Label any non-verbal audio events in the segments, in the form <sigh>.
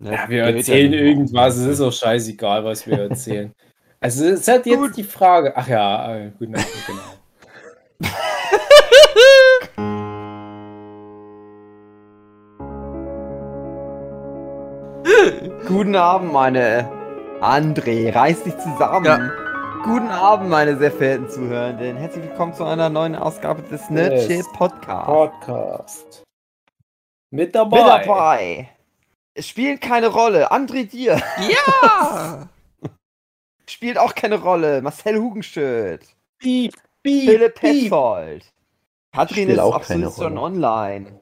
Ne, ja, wir erzählen ja irgendwas, es ist auch scheißegal, was wir erzählen. <laughs> also es ist halt jetzt Gut. die Frage. Ach ja, äh, guten Abend, genau. <laughs> Guten Abend, meine André, reiß dich zusammen. Ja. Guten Abend, meine sehr verehrten Zuhörenden. Herzlich willkommen zu einer neuen Ausgabe des Nerdship Podcast. Podcast. Mit dabei. Mit dabei. Es spielt keine Rolle. André Dir. Ja! <laughs> spielt auch keine Rolle. Marcel Hugenschild. Piep, piep, Philipp Petzold. Katrin ist auch absolut schon online.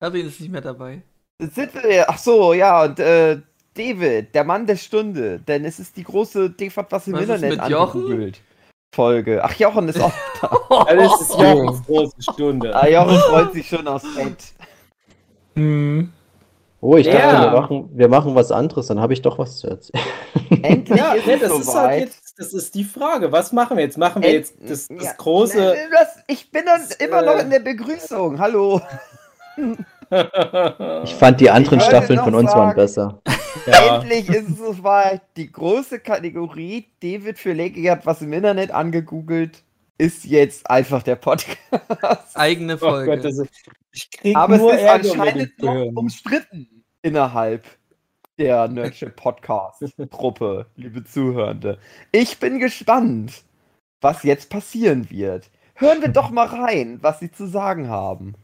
Katrin ist nicht mehr dabei. Sittel, ach so, ja, und äh, David, der Mann der Stunde, denn es ist die große DVAT, was im was Internet angegoogelt. Folge. Ach, Jochen ist auch da. <laughs> das ist Jochens große Stunde. Ah, Jochen freut sich schon aufs Bett. Hm. Oh, ich ja. dachte, wir machen, wir machen was anderes, dann habe ich doch was zu erzählen. Endlich <laughs> ja, ist das ist halt jetzt, das ist die Frage. Was machen wir jetzt? Machen wir jetzt das, das ja. große. Das, ich bin dann immer noch in der Begrüßung. Hallo. <laughs> Ich fand die anderen ich Staffeln von uns sagen, waren besser. <laughs> Ja. Endlich ist es soweit. Die große Kategorie David für Legi hat was im Internet angegoogelt, ist jetzt einfach der Podcast. Eigene Folge. Oh Gott, ist, Aber es ist Ärger anscheinend noch umstritten innerhalb der Nerdship Podcast-Gruppe, <laughs> liebe Zuhörende. Ich bin gespannt, was jetzt passieren wird. Hören wir doch mal rein, was sie zu sagen haben.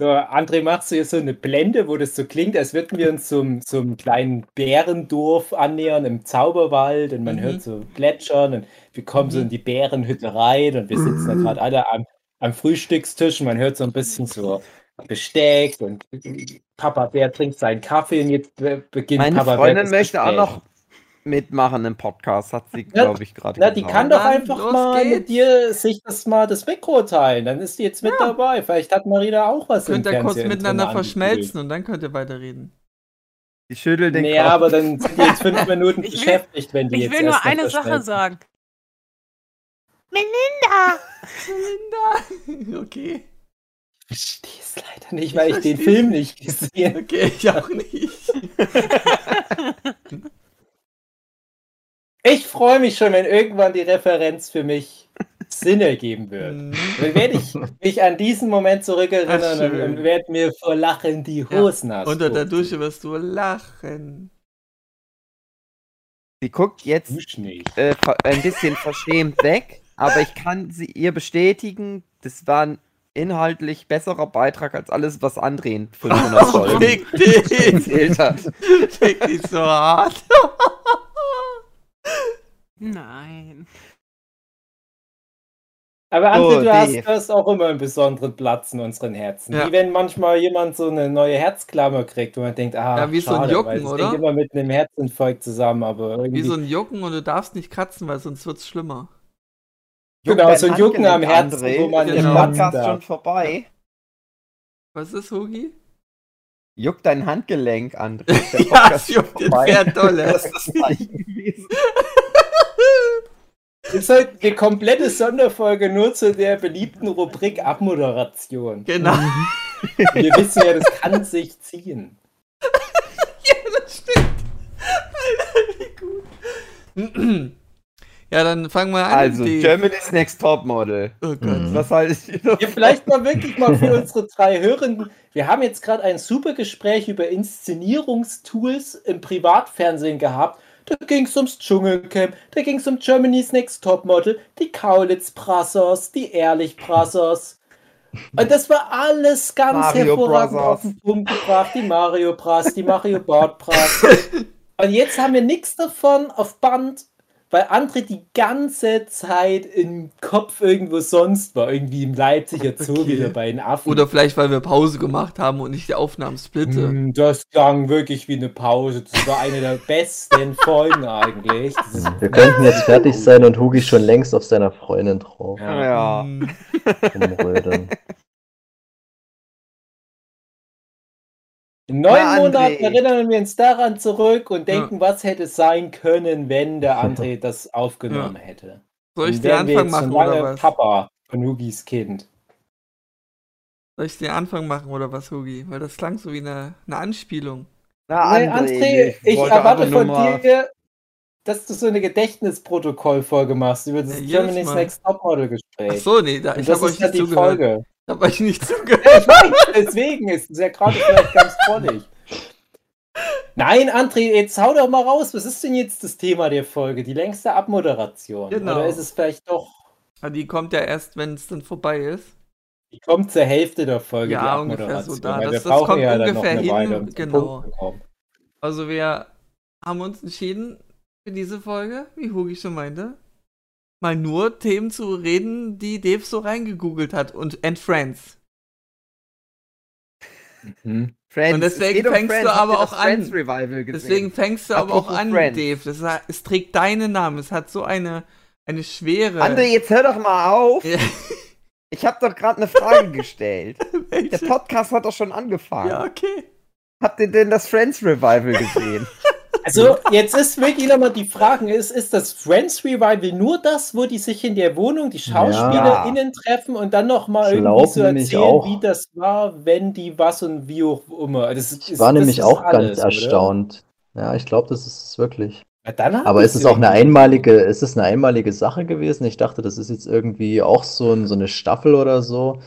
So, André, machst du jetzt so eine Blende, wo das so klingt, als würden wir uns zum, zum kleinen Bärendorf annähern im Zauberwald und man mhm. hört so Plätschern und wir kommen mhm. so in die Bärenhütte rein und wir sitzen mhm. da gerade alle am, am Frühstückstisch und man hört so ein bisschen so Besteck und Papa Bär trinkt seinen Kaffee und jetzt beginnt Meine Papa Freundin Bär möchte auch noch mitmachen im Podcast, hat sie, glaube ich, gerade gesagt. Die kann doch einfach Los mal geht's. mit dir sich das mal das Mikro teilen. Dann ist die jetzt mit ja. dabei. Vielleicht hat Marina auch was Könnt ihr kurz miteinander verschmelzen und dann könnt ihr weiterreden. Die schüttelt den Nee, Kopf. aber dann sind die jetzt fünf <laughs> Minuten will, beschäftigt, wenn die ich jetzt Ich will nur eine Sache sagen. Melinda! Melinda! <laughs> <laughs> okay. Ich verstehe es leider nicht, weil ich, ich den Film nicht gesehen habe. <laughs> Okay, ich auch nicht. <laughs> Ich freue mich schon, wenn irgendwann die Referenz für mich Sinn ergeben wird. Mhm. Dann werde ich mich an diesen Moment zurückerinnern Ach, und, werde mir vor Lachen die Hosen ja. Unter der Dusche wirst du lachen. Sie guckt jetzt äh, ein bisschen verschämt weg, aber ich kann sie ihr bestätigen, das war ein inhaltlich besserer Beitrag als alles, was André in <laughs> 500 Folgen <laughs> erzählt hat. Fick dich so hart. <laughs> Nein. Aber André, oh, du hast, hast, auch immer einen besonderen Platz in unseren Herzen. Ja. Wie wenn manchmal jemand so eine neue Herzklammer kriegt, wo man denkt, ah, ja, wie schade, so ein Jucken, oder? hängt immer mit einem Herzinfarkt zusammen, aber irgendwie... Wie so ein Jucken und du darfst nicht kratzen, weil sonst wird es schlimmer. Genau, so ein Jucken am Herzen, André, wo man genau. Der Podcast schon vorbei. Was ist, Hugi? Juckt dein Handgelenk, André. <laughs> ja, es juckt den Pferd dolle. Das ist das Zeichen <laughs> gewesen. <laughs> Das ist halt eine komplette Sonderfolge nur zu der beliebten Rubrik Abmoderation. Genau. Wir wissen ja, das kann sich ziehen. ja, das stimmt. Alter, wie gut. Ja, dann fangen wir an. Also, die... Germany's Next Topmodel. Oh Gott. Mhm. Was halt ja, vielleicht mal wirklich mal für unsere drei Hörenden. Wir haben jetzt gerade ein super Gespräch über Inszenierungstools im Privatfernsehen gehabt. Da ging es ums Dschungelcamp, da ging es um Germany's Next Topmodel, die Kaulitz Brassers, die Ehrlich Brassers. Und das war alles ganz Mario hervorragend Brothers. auf den Punkt gebracht. Die Mario Brass, die Mario Bart Brass. <laughs> Und jetzt haben wir nichts davon auf Band weil André die ganze Zeit im Kopf irgendwo sonst war, irgendwie im Leipziger Zoo okay. wieder bei den Affen. Oder vielleicht, weil wir Pause gemacht haben und nicht die Aufnahmen splitte. Mm, das klang wirklich wie eine Pause. Das war eine der besten Folgen eigentlich. Wir könnten jetzt fertig sein und Hugi schon längst auf seiner Freundin drauf. Ja. ja. In neun Na, Monaten erinnern wir uns daran zurück und denken, ja. was hätte sein können, wenn der <laughs> André das aufgenommen ja. hätte. Soll ich den Anfang machen oder was? Papa von Hugis Kind. Soll ich den Anfang machen oder was, Hugi? Weil das klang so wie eine, eine Anspielung. Na, nee, André, ich, ich erwarte von dir, dass du so eine Gedächtnisprotokollfolge machst über das ja, Germany's Next Topmodel Gespräch. Ach so, nee, da, ich habe euch nicht die zugehört. Folge. Habe ich nicht zugehört. Weiß, deswegen ist es ja gerade vielleicht ganz trollig. Nein, André, jetzt hau doch mal raus. Was ist denn jetzt das Thema der Folge? Die längste Abmoderation. Genau. Oder ist es vielleicht doch. Die kommt ja erst, wenn es dann vorbei ist. Die kommt zur Hälfte der Folge. Ja, ungefähr so da. Das, das kommt ja ungefähr hin. Weile, um genau. Also wir haben uns entschieden für diese Folge, wie Hugi schon meinte, mal nur Themen zu reden, die Dave so reingegoogelt hat und and Friends. Mhm. Friends. Und deswegen um fängst Friends. du aber auch an. Deswegen fängst du aber auch an, Friends. Dave. Das, es trägt deinen Namen. Es hat so eine, eine schwere. André, jetzt hör doch mal auf. <laughs> Ich habe doch gerade eine Frage <laughs> gestellt. Der Podcast hat doch schon angefangen. Ja, okay. Habt ihr denn das Friends Revival gesehen? <laughs> Also, jetzt ist wirklich nochmal die Frage: ist, ist das Friends Revival nur das, wo die sich in der Wohnung, die SchauspielerInnen ja. treffen und dann nochmal irgendwie so erzählen, wie das war, wenn die was und wie auch immer? Das, ich ist, war nämlich auch alles, ganz erstaunt. Oder? Ja, ich glaube, das ist es wirklich. Aber ist es auch eine einmalige, ist es eine einmalige Sache gewesen? Ich dachte, das ist jetzt irgendwie auch so, ein, so eine Staffel oder so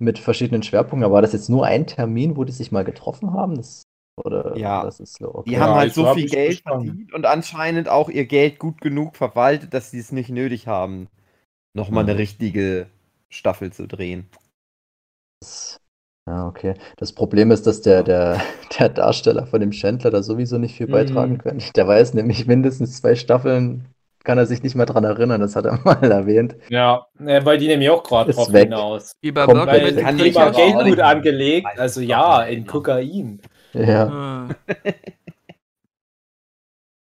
mit verschiedenen Schwerpunkten. Aber war das jetzt nur ein Termin, wo die sich mal getroffen haben? Das, oder ja, das ist so, okay. die haben halt so viel Geld verdient und anscheinend auch ihr Geld gut genug verwaltet, dass sie es nicht nötig haben, nochmal mhm. eine richtige Staffel zu drehen. Das ja, okay. Das Problem ist, dass der, der, <laughs> der Darsteller von dem Chandler da sowieso nicht viel beitragen mm. könnte. Der weiß nämlich mindestens zwei Staffeln, kann er sich nicht mehr dran erinnern, das hat er <laughs> mal erwähnt. Ja, weil die nämlich auch gerade drauf weg. hinaus. Wie bei Block mit kann Thema Geld gut angelegt, also ja, in Kokain. Ja. Ah. <laughs>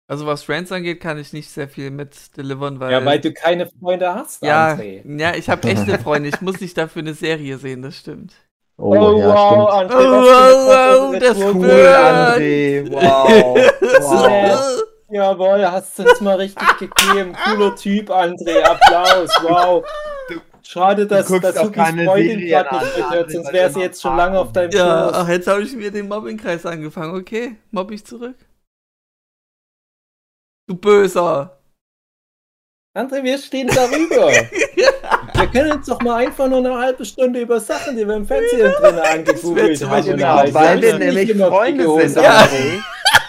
Also was Friends angeht, kann ich nicht sehr viel mit delivern, weil. Ja, weil du keine Freunde hast, ja, André. Ja, ich habe echte <laughs> Freunde. Ich muss nicht dafür eine Serie sehen, das stimmt. Oh, oh ja, wow, André, oh, wow, wow, das cool, André. Wow. <laughs> wow. Jawohl, hast du uns mal richtig gegeben. Cooler Typ, André. Applaus, wow. Schade, dass, du dass du die Freundin gerade nicht mithört, sonst wäre sie jetzt schon lange auf deinem Ja, ach, jetzt habe ich mir den Mobbingkreis angefangen. Okay, mobb ich zurück. Du Böser. André, wir stehen darüber. <laughs> ja. Wir können uns doch mal einfach nur eine halbe Stunde über Sachen, die wir im Fernsehen drin angegoogelt haben. Weil wir nämlich Freunde sind, André.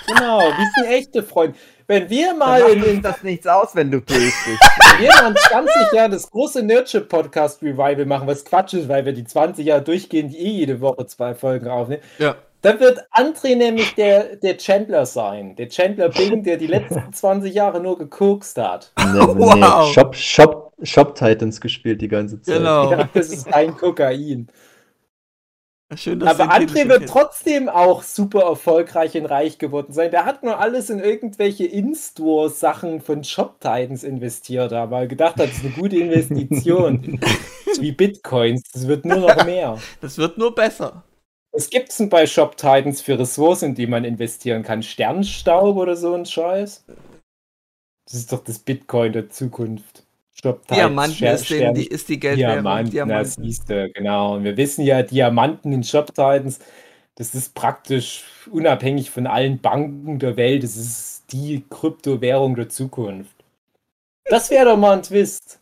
Genau, wir sind echte Freunde. Wenn wir mal in, in das nichts aus, wenn du böse bist. Wenn wir mal in 20 Jahren das große Nerdship Podcast Revival machen, was Quatsch ist, weil wir die 20 Jahre durchgehend eh jede Woche zwei Folgen aufnehmen. Ja. Dann wird André nämlich der, der Chandler sein. Der Chandler Bing, der die letzten 20 Jahre nur gekokst hat. Nee, <laughs> nee, wow. Shop, Shop, Shop Titans gespielt die ganze Zeit. Genau. Ja, das ist ein Kokain. Schön, Aber André wird trotzdem auch super erfolgreich und reich geworden sein. Der hat nur alles in irgendwelche In-Store-Sachen von Shop Titans investiert, aber gedacht hat, das ist eine gute Investition. <laughs> Wie Bitcoins. Das wird nur noch mehr. <laughs> Das wird nur besser. Was gibt es denn bei Shop Titans für Ressourcen, in die man investieren kann? Sternstaub oder so ein Scheiß? Das ist doch das Bitcoin der Zukunft. Shop Titans, Diamanten ist, den, die, ist die Geldwährung. Diamanten, Diamanten. das siehst du, genau. Und wir wissen ja, Diamanten in Shop Titans, das ist praktisch unabhängig von allen Banken der Welt. Das ist die Kryptowährung der Zukunft. Das wäre doch mal ein Twist.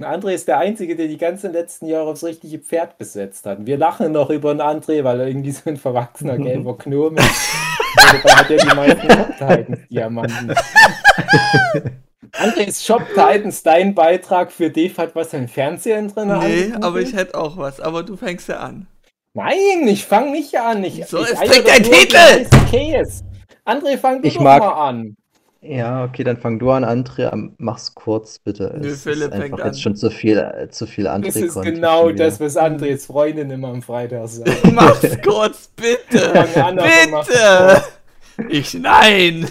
André ist der Einzige, der die ganzen letzten Jahre aufs richtige Pferd besetzt hat. Wir lachen noch über einen André, weil er irgendwie so ein verwachsener <laughs> gelber Knurm ist. Dabei hat er die meisten Titans-Diamanten. <laughs> André, ist Shop Titans dein Beitrag für Dave hat was im Fernsehen drin? Nee, aber ich hätte auch was. Aber du fängst ja an. Nein, ich fange nicht an. Ich, so, ich es trägt dein Titel! André, fang du ich doch mag, mal an. Ja, okay, dann fang du an, André. Mach's kurz, bitte. Nö, es Philipp ist einfach jetzt schon zu viel, äh, zu viel André. Das ist genau das, was Andres Freundin immer am Freitag sagt. <laughs> mach's kurz, bitte! An, bitte! Ich, nein!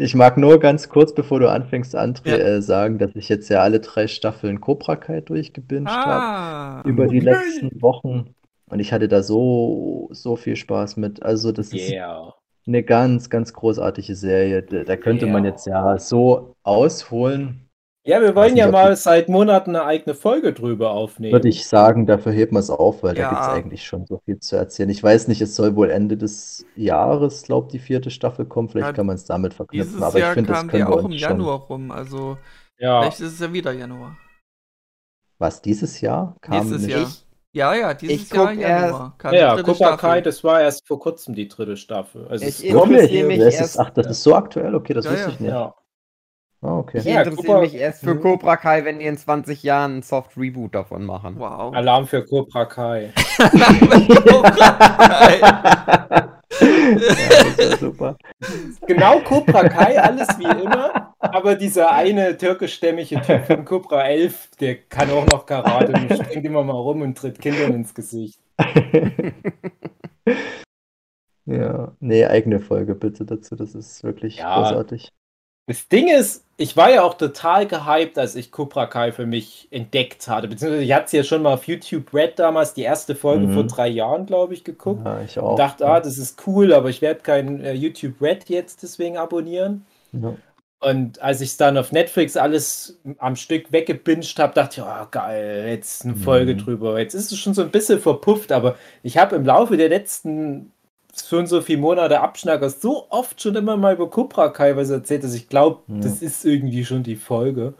Ich mag nur ganz kurz, bevor du anfängst, André, ja. äh, sagen, dass ich jetzt ja alle drei Staffeln Cobra Kai durchgebinged ah, habe. Über die letzten Wochen. Und ich hatte da so, so viel Spaß mit. Also, das yeah. ist eine ganz, ganz großartige Serie. Da, könnte ja. man jetzt ja so ausholen. Ja, wir wollen ja mal seit Monaten eine eigene Folge drüber aufnehmen. Würde ich sagen, dafür heben wir es auf, weil ja. da gibt es eigentlich schon so viel zu erzählen. Ich weiß nicht, es soll wohl Ende des Jahres, glaube ich, die vierte Staffel kommen. Vielleicht ja, kann man es damit verknüpfen. Aber Jahr ich finde, das können wir auch im Januar rum. Also ja. vielleicht ist es ja wieder Januar. Was, dieses Jahr? Kam dieses nicht? Jahr. Ja, ja, dieses ich Jahr Januar. Kam ja, Cobra Kai, das war erst vor kurzem die dritte Staffel. Also ich interessiere mich erst... Ach, das ist so aktuell? Okay, das ja, wusste ich nicht. Ja. Oh, okay. Ich ja, interessiere mich erst für hm. Cobra Kai, wenn die in 20 Jahren ein Soft Reboot davon machen. Wow. Alarm für Cobra Kai. <laughs> Cobra Kai. <laughs> ja, super. Genau Cobra Kai, alles wie immer. Aber dieser eine türkischstämmige Typ von Cobra 11, der kann auch noch Karate und springt immer mal rum und tritt Kindern ins Gesicht. <laughs> ja, nee, eigene Folge bitte dazu. Das ist wirklich ja, großartig. Das Ding ist, ich war ja auch total gehypt, als ich Cobra Kai für mich entdeckt hatte. Beziehungsweise ich hatte es ja schon mal auf YouTube Red damals, die erste Folge mhm. vor drei Jahren, glaube ich, geguckt. Ja, ich auch. Und dachte, ja. ah, das ist cool, aber ich werde kein äh, YouTube Red jetzt deswegen abonnieren. Ja. Und als ich es dann auf Netflix alles am Stück weggebinged habe, dachte ich, oh geil, jetzt eine Folge mhm. drüber. Jetzt ist es schon so ein bisschen verpufft, aber ich habe im Laufe der letzten so und so viele Monate Abschnacker so oft schon immer mal über Cobra Kai was erzählt, dass ich glaube, ja. das ist irgendwie schon die Folge.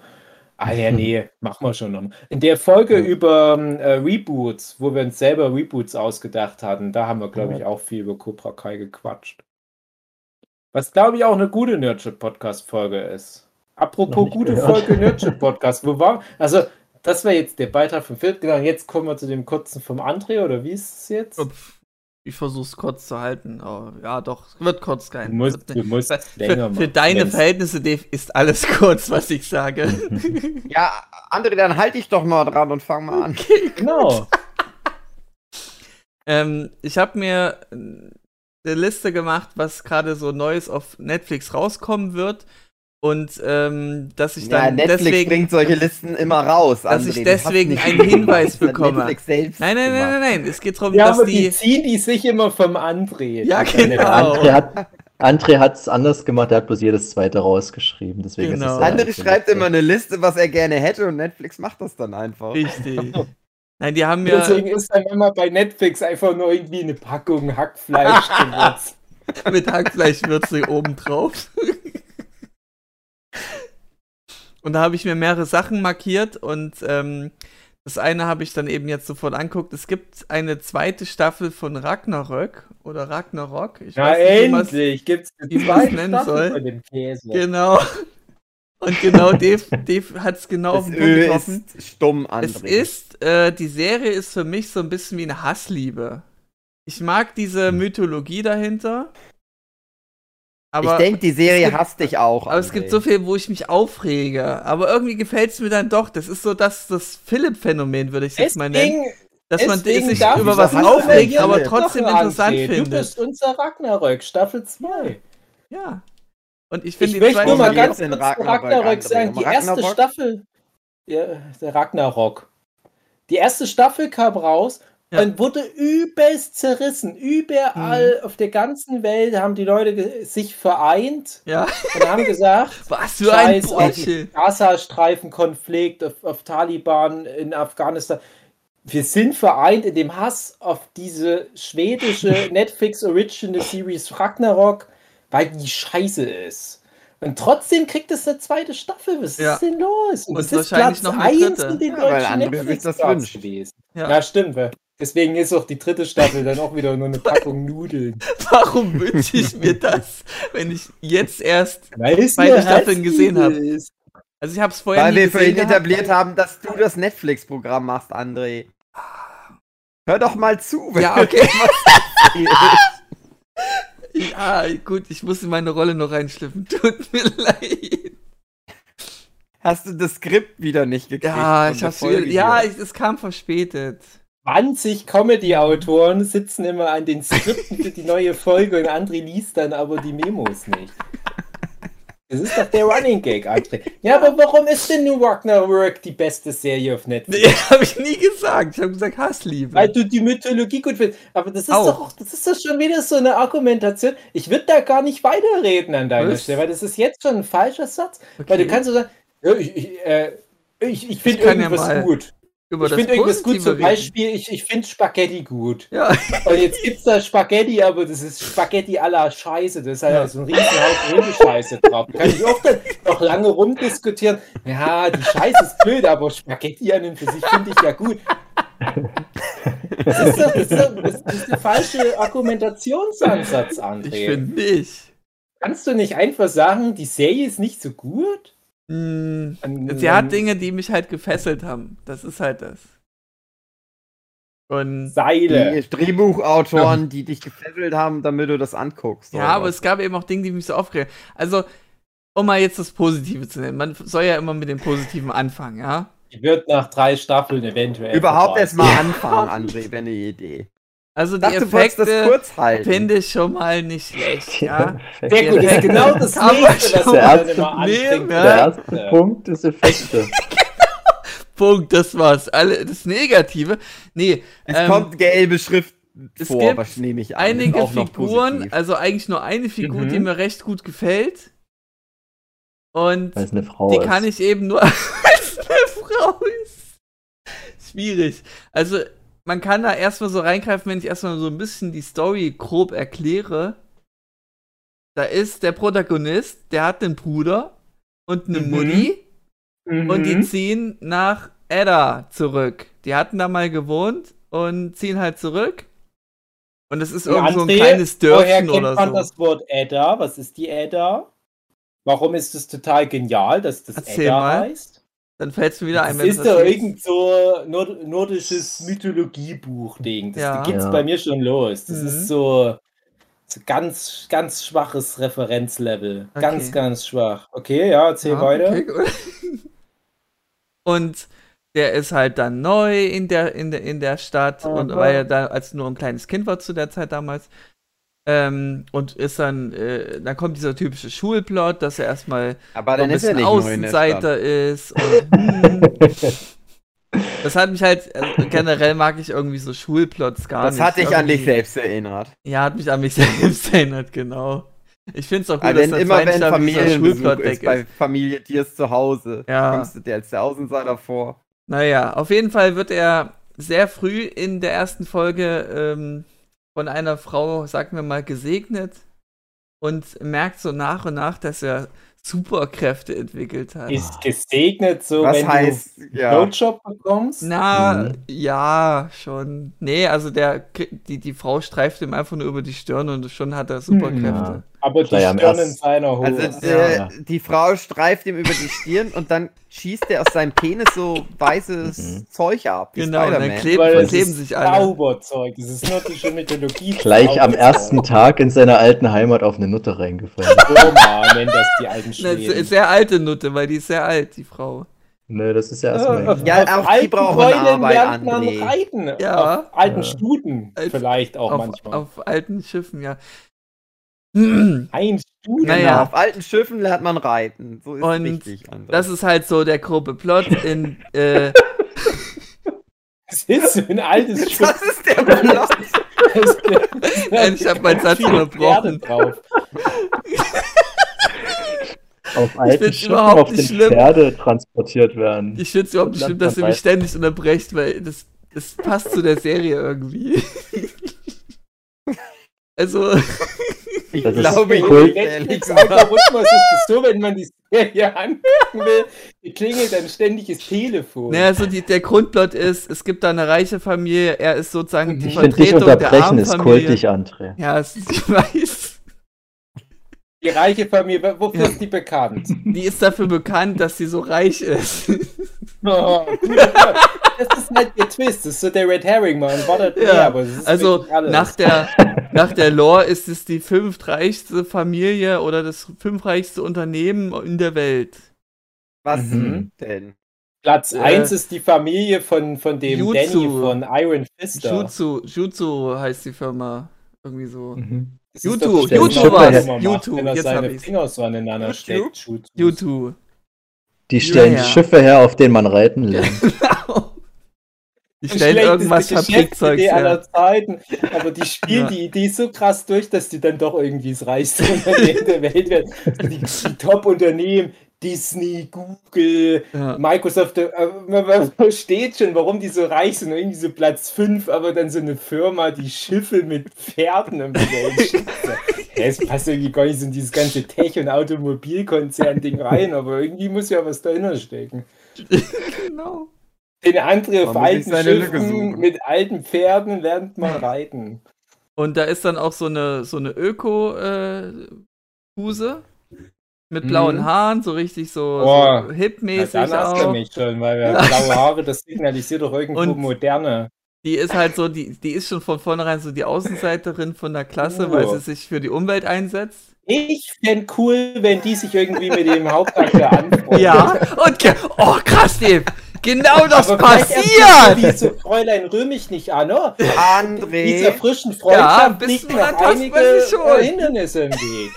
Ah ja, <laughs> nee, machen wir schon noch. In der Folge ja. über äh, Reboots, wo wir uns selber Reboots ausgedacht hatten, da haben wir, glaube ich, auch viel über Cobra Kai gequatscht. Was, glaube ich, auch eine gute Nerdship-Podcast-Folge ist. Apropos gute gehört. Folge <laughs> Nerdship-Podcast, wo war... Also, das war jetzt der Beitrag vom Film. Genau, jetzt kommen wir zu dem kurzen vom André, oder wie ist es jetzt? Ups. Ich versuche es kurz zu halten, aber ja, doch, wird kurz sein. Du musst, du musst für, länger für, für deine Wenn's... Verhältnisse, Dave, ist alles <laughs> kurz, was ich sage. <laughs> ja, André, dann halte ich doch mal dran und fang mal an. Okay, genau. <laughs> ähm, ich habe mir eine Liste gemacht, was gerade so Neues auf Netflix rauskommen wird. Und ähm, dass ich dann ja, Netflix deswegen, bringt solche Listen immer raus. Dass André, ich deswegen einen Hinweis bekomme. nein, nein, nein, nein, nein. Es geht darum, ja, dass aber die, die ziehen die sich immer vom André. Ja, genau. André hat es anders gemacht. Er hat bloß jedes zweite rausgeschrieben. Deswegen genau. ist es André schreibt immer eine Liste, was er gerne hätte, und Netflix macht das dann einfach. Richtig. <laughs> Nein, die haben ja. Deswegen ist dann immer bei Netflix einfach nur irgendwie eine Packung Hackfleisch <laughs> gewürzt. Mit Hackfleischwürze oben drauf. Und da habe ich mir mehrere Sachen markiert und ähm, das eine habe ich dann eben jetzt sofort anguckt. Es gibt eine zweite Staffel von Ragnarök oder Ragnarok. Ich ja, nicht, endlich gibt es eine zweite nennen Staffel soll. von dem Käse. Genau. Und genau Dave, Dave hat es genau auf den Punkt getroffen. Ist stumm, André. Es ist, äh, die Serie ist für mich so ein bisschen wie eine Hassliebe. Ich mag diese hm. Mythologie dahinter. Aber ich denke, die Serie gibt, hasst dich auch. Aber André. es gibt so viel, wo ich mich aufrege. Aber irgendwie gefällt es mir dann doch. Das ist so das, das Philipp-Phänomen, würde ich jetzt mal nennen. Dass man sich über was aufregt, aber trotzdem interessant André. findet. Du bist unser Ragnarök, Staffel 2. Ja. Und ich finde, ich möchte nur mal ganz kurz Ragnarök, Ragnarök sagen. Die erste Ragnarok? Staffel, ja, der Ragnarok. Die erste Staffel kam raus ja. Und wurde übelst zerrissen. Überall mhm. auf der ganzen Welt haben die Leute sich vereint ja. und haben gesagt, <laughs> was für ein Bullshit. Gaza-Streifenkonflikt, auf, auf Taliban in Afghanistan. Wir sind vereint in dem Hass auf diese schwedische <laughs> Netflix Original Series Ragnarok, weil die scheiße ist. Und trotzdem kriegt es eine zweite Staffel. Was ja. ist denn los? Und, Und das ist wahrscheinlich Platz noch eine dritte. in den ja, deutschen Netflix das gewesen. Ja. ja, stimmt. Deswegen ist auch die dritte Staffel dann auch wieder nur eine <laughs> Packung Nudeln. Warum wünsche ich mir das, wenn ich jetzt erst Weiß beide Staffeln gesehen habe? Also ich habe es vorher Weil wir für ihn etabliert haben, dass du das Netflix-Programm machst, André. Hör doch mal zu. Wenn ja, okay. <laughs> ja, gut, ich muss in meine Rolle noch reinschlüpfen. Tut mir <laughs> leid. Hast du das Skript wieder nicht gekriegt? Ja, ich hab's wieder, ja, es kam verspätet. 20 Comedy-Autoren sitzen immer an den Skripten für die neue Folge und André liest dann aber die Memos nicht. Das ist doch der Running Gag, André. Ja, aber warum ist denn New Ragnarok die beste Serie auf Netflix? Nee, <laughs> habe ich nie gesagt. Ich habe gesagt Hassliebe. Weil du die Mythologie gut findest. Aber das ist Auch. doch, das ist doch schon wieder so eine Argumentation. Ich würde da gar nicht weiterreden an deiner Was? Stelle, weil das ist jetzt schon ein falscher Satz. Okay. Weil du kannst so sagen, ich, ich, äh, ich, ich finde irgendwas ja gut. Ich finde irgendwas gut, zum Beispiel, ich, ich finde Spaghetti gut. Ja. Und jetzt gibt es da Spaghetti, aber das ist Spaghetti aller Scheiße. Das ist halt ja. so ein Riesenhaufen Hundescheiße drauf. Da kann ich auch dann noch lange rumdiskutieren. Ja, die Scheiße ist blöd, aber Spaghetti an und für sich finde ich ja gut. Das ist, doch, das, ist doch, das ist der falsche Argumentationsansatz, André. Ich finde nicht. Kannst du nicht einfach sagen, die Serie ist nicht so gut? Mm, sie hat Dinge, die mich halt gefesselt haben. Das ist halt das. Und Seile. Die Drehbuchautoren, die dich gefesselt haben, damit du das anguckst. Ja, aber was? es gab eben auch Dinge, die mich so aufgeregt Also, um mal jetzt das Positive zu nennen. Man soll ja immer mit dem Positiven anfangen, ja? Die wird nach drei Staffeln eventuell. Überhaupt erstmal anfangen, André, wäre eine Idee. Also die dachte, Effekte finde ich schon mal nicht schlecht. <laughs> Ja? Sehr gut, das ist genau das nächste, was der erste, nehmen, ja? Der erste Punkt ist Effekte. <laughs> Punkt, das war's. Alle, das Negative. Nee. Es ähm, kommt gelbe Schrift es vor, gibt was nehme ich an. Einige Figuren, also eigentlich nur eine Figur, mhm. die mir recht gut gefällt. Und die ist. kann ich eben nur <laughs> als eine Frau ist. Schwierig. Also man kann da erstmal so reingreifen, wenn ich erstmal so ein bisschen die Story grob erkläre. Da ist der Protagonist, der hat einen Bruder und eine mhm. Mutti mhm. und die ziehen nach Edda zurück. Die hatten da mal gewohnt und ziehen halt zurück. Und es ist irgendwie so ein kleines Dörfchen woher oder man das Wort Edda? Was ist die Edda? Warum ist es total genial, dass das Erzähl Edda mal. heißt? Dann fällt es mir wieder ein. Das ist doch irgend so nord nordisches Mythologiebuch-Ding. Das ja. geht's ja. bei mir schon los. Das mhm. ist so, so, ganz, ganz schwaches Referenzlevel. Okay. Ganz, ganz schwach. Okay, ja, erzähl ja, weiter. Okay, <laughs> und der ist halt dann neu in der, in der, in der Stadt und weil er da als nur ein kleines Kind war zu der Zeit damals ähm, und ist dann, äh, dann kommt dieser typische Schulplot, dass er erstmal Aber dann ein bisschen ist Außenseiter ist. Und, <laughs> hm, das hat mich halt, also generell mag ich irgendwie so Schulplots gar das nicht. Das hat dich irgendwie. an dich selbst erinnert. Ja, hat mich an mich <laughs> selbst erinnert, genau. Ich finde es auch gut, Aber dass das immer wenn Familienbesuch ist, bei Familie Tiers zu Hause, ja. kommst du dir als der Außenseiter vor. Naja, auf jeden Fall wird er sehr früh in der ersten Folge ähm, von einer Frau, sagen wir mal, gesegnet und merkt so nach und nach, dass er Superkräfte entwickelt hat. Ist gesegnet so, Was wenn heißt, du ja. Blowjob bekommst? Na, mhm. ja, schon. Nee, also der, die, die Frau streift ihm einfach nur über die Stirn und schon hat er Superkräfte. Ja. Aber die Stirn in seiner Hose. Also ja. die Frau streift ihm über die Stirn und dann schießt er aus seinem Penis so weißes mhm. Zeug ab. Genau, dann kleben, kleben sich alle. Zauberzeug, das ist nordische Mythologie. Gleich am ersten Tag in seiner alten Heimat auf eine Nutte reingefallen. Oma nennt das die alten Schweden. Sehr alte Nutte, weil die ist sehr alt, die Frau. Nö, das ist ja erstmal. Ja, ja auch die brauchen Arbeit, lernt man reiten. Ja. Auf alten ja. Stuten vielleicht auch auf, manchmal. Auf alten Schiffen, ja. <clears throat> Ein Stuhl. Naja. auf alten Schiffen lernt man reiten. So ist Und richtig. Anders. Das ist halt so der grobe Plot in. Äh, das ist ein altes <laughs> Schiff. <laughs> Das ist der Plot. Nein, ich habe meinen Satz unterbrochen. Drauf. auf alten Schiffen auf den schlimm. Pferde transportiert werden. Ich finde es überhaupt nicht schlimm, dass ihr mich ständig unterbrecht, weil das, das passt zu der Serie irgendwie. <laughs> also. Ich das glaube, ich cool. Algorithmus ist es so, wenn man die Serie angucken will, klingelt ein ständiges Telefon. Naja, so die, der Grundplot ist, es gibt da eine reiche Familie, er ist sozusagen die ich Vertretung dich der armen ist kultig, André. Ja, <laughs> ich weiß. Die reiche Familie, wofür ja. ist die bekannt? Die ist dafür bekannt, dass sie so reich ist. <laughs> Oh, das ist halt der Twist, das ist so der Red Herring, man. Ja, aber also nach der, <laughs> nach der Lore ist es die fünftreichste Familie oder das fünftreichste Unternehmen in der Welt. Was mhm. denn? Platz 1 äh, ist die Familie von, von dem Jutsu. Danny von Iron Fist. Jutsu, Jutsu heißt die Firma. Irgendwie so. Mhm. YouTube, YouTube was. YouTube, jetzt seine Finger so aneinander steckt. YouTube. Die stellen ja, ja. Schiffe her, auf denen man reiten <laughs> lernt. Die stellen irgendwas Fabrikzeugs her. aller Zeiten, aber die spielen ja. die Idee so krass durch, dass die dann doch irgendwie das reichste Unternehmen der Welt werden. Die, die Top-Unternehmen, Disney, Google, ja. Microsoft, äh, man versteht schon, warum die so reich sind, irgendwie so Platz 5, aber dann so eine Firma, die Schiffe mit Pferden im Es passt irgendwie gar nicht so in dieses ganze Tech- und Automobilkonzern-Ding rein, aber irgendwie muss ja was dahinter stecken. <laughs> genau. In andere alten Schiffen mit alten Pferden lernt man reiten. Und da ist dann auch so eine, so eine Öko-Huse. Äh, mit blauen mhm. Haaren, so richtig so, oh, so hip-mäßig. Dann hast du mich schon, weil wir blaue Haare, das signalisiert doch irgendwo und Moderne. Die ist halt so, die, die ist schon von vornherein so die Außenseiterin von der Klasse, oh. weil sie sich für die Umwelt einsetzt. Ich fände cool, wenn die sich irgendwie mit dem Hauptakteur <laughs> anfreundet. Ja, und oh krass, Dave. Genau das Aber passiert! Diese Fräulein rühme ich nicht an, oder? André. Dieser frischen Freundschaft ja, liegt noch einige Hindernisse im Weg.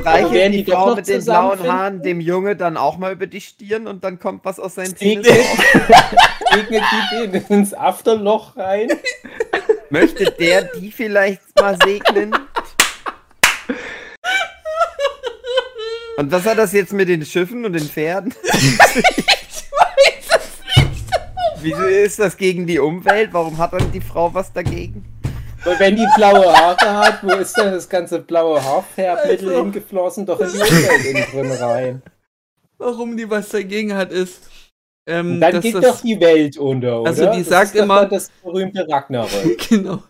Streichelt die, die Frau mit den blauen Haaren dem Junge dann auch mal über die Stirn und dann kommt was aus seinen Zähnen <laughs> Regnet die den ins Afterloch rein? Möchte der die vielleicht mal segnen? <laughs> Und was hat das jetzt mit den Schiffen und den Pferden? <laughs> ich weiß es nicht. Wieso ist das gegen die Umwelt? Warum hat dann die Frau was dagegen? Weil wenn die blaue Haare hat, wo ist denn das ganze blaue Haarfärbmittel also. hingeflossen? Doch in die Umwelt innen drin rein. Warum die was dagegen hat, ist. Ähm, dann geht das, doch die Welt unter, oder? Also die das sagt immer. Das berühmte Ragnarök. <laughs> genau.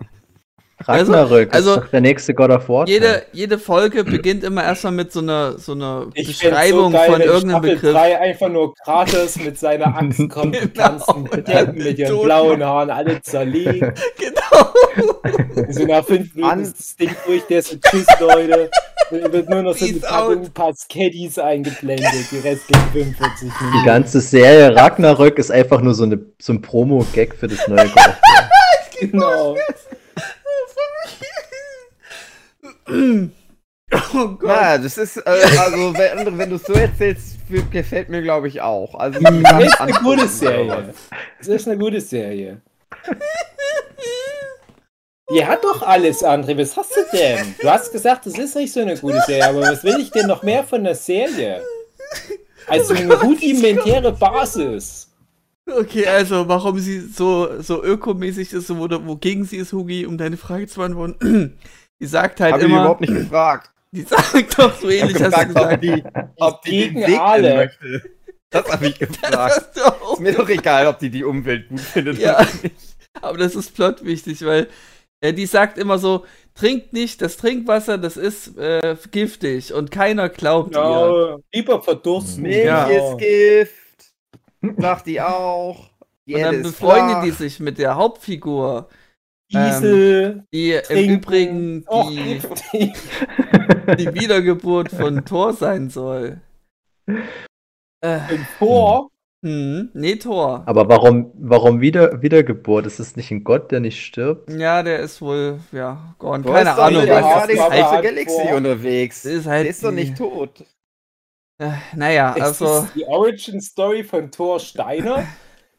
Ragnarök also, ist der nächste God of War. Jede, jede Folge beginnt immer erstmal mit so einer, so einer Beschreibung so geil, von irgendeinem Staffel Begriff. 3 einfach nur Kratos mit seiner <laughs> Axt kommt, die ganzen Decken mit ihren blauen Haaren alle zerlegen. <laughs> Genau. So nach fünf Minuten ist das Ding durch, der ist so, tschüss Leute. Da wird nur noch so eine Packung Pascettis eingeblendet, die restlichen 45 Minuten. Die ganze Serie Ragnarök ist einfach nur so, eine, so ein Promo-Gag für das neue God of War. <laughs> genau. Oh Gott. Na, das ist, äh, also, wenn, wenn du es so erzählst, gefällt mir, glaube ich, auch. Also, das ist eine gute Serie. Das ist eine gute Serie. Die hat doch alles, André. Was hast du denn? Du hast gesagt, das ist nicht so eine gute Serie, aber was will ich denn noch mehr von der Serie? Also eine rudimentäre <laughs> Basis. Okay, also warum sie so, so ökomäßig ist, oder wogegen sie ist, Hugi, um deine Frage zu beantworten. <clears throat> Die sagt halt Hab immer. Hab ich überhaupt nicht gefragt. Die sagt doch so ähnlich, hast du gesagt. <laughs> Ob die, ob die gegen alle. Möchte. Das habe ich <laughs> gefragt. ist mir doch egal, ob die die Umwelt gut findet ja, oder nicht. Aber das ist plot wichtig, weil äh, die sagt immer so, trinkt nicht das Trinkwasser, das ist äh, giftig und keiner glaubt ja, ihr. Lieber verdursten. Milch ja. ist Gift. Sagt die auch. Die und dann befreundet die sich mit der Hauptfigur. Diesel. Ähm, die trinken. im Übrigen die, Och, die, <laughs> die Wiedergeburt von Thor sein soll. Äh, Thor? Hm, nee, Thor. Aber warum, warum wieder, Wiedergeburt? Ist es nicht ein Gott, der nicht stirbt? Ja, der ist wohl, ja, Gott, keine Ahnung. Der ist alte Galaxy unterwegs. Ist halt der ist doch nicht tot. Äh, naja, also. Ist die Origin Story von Thor Steiner?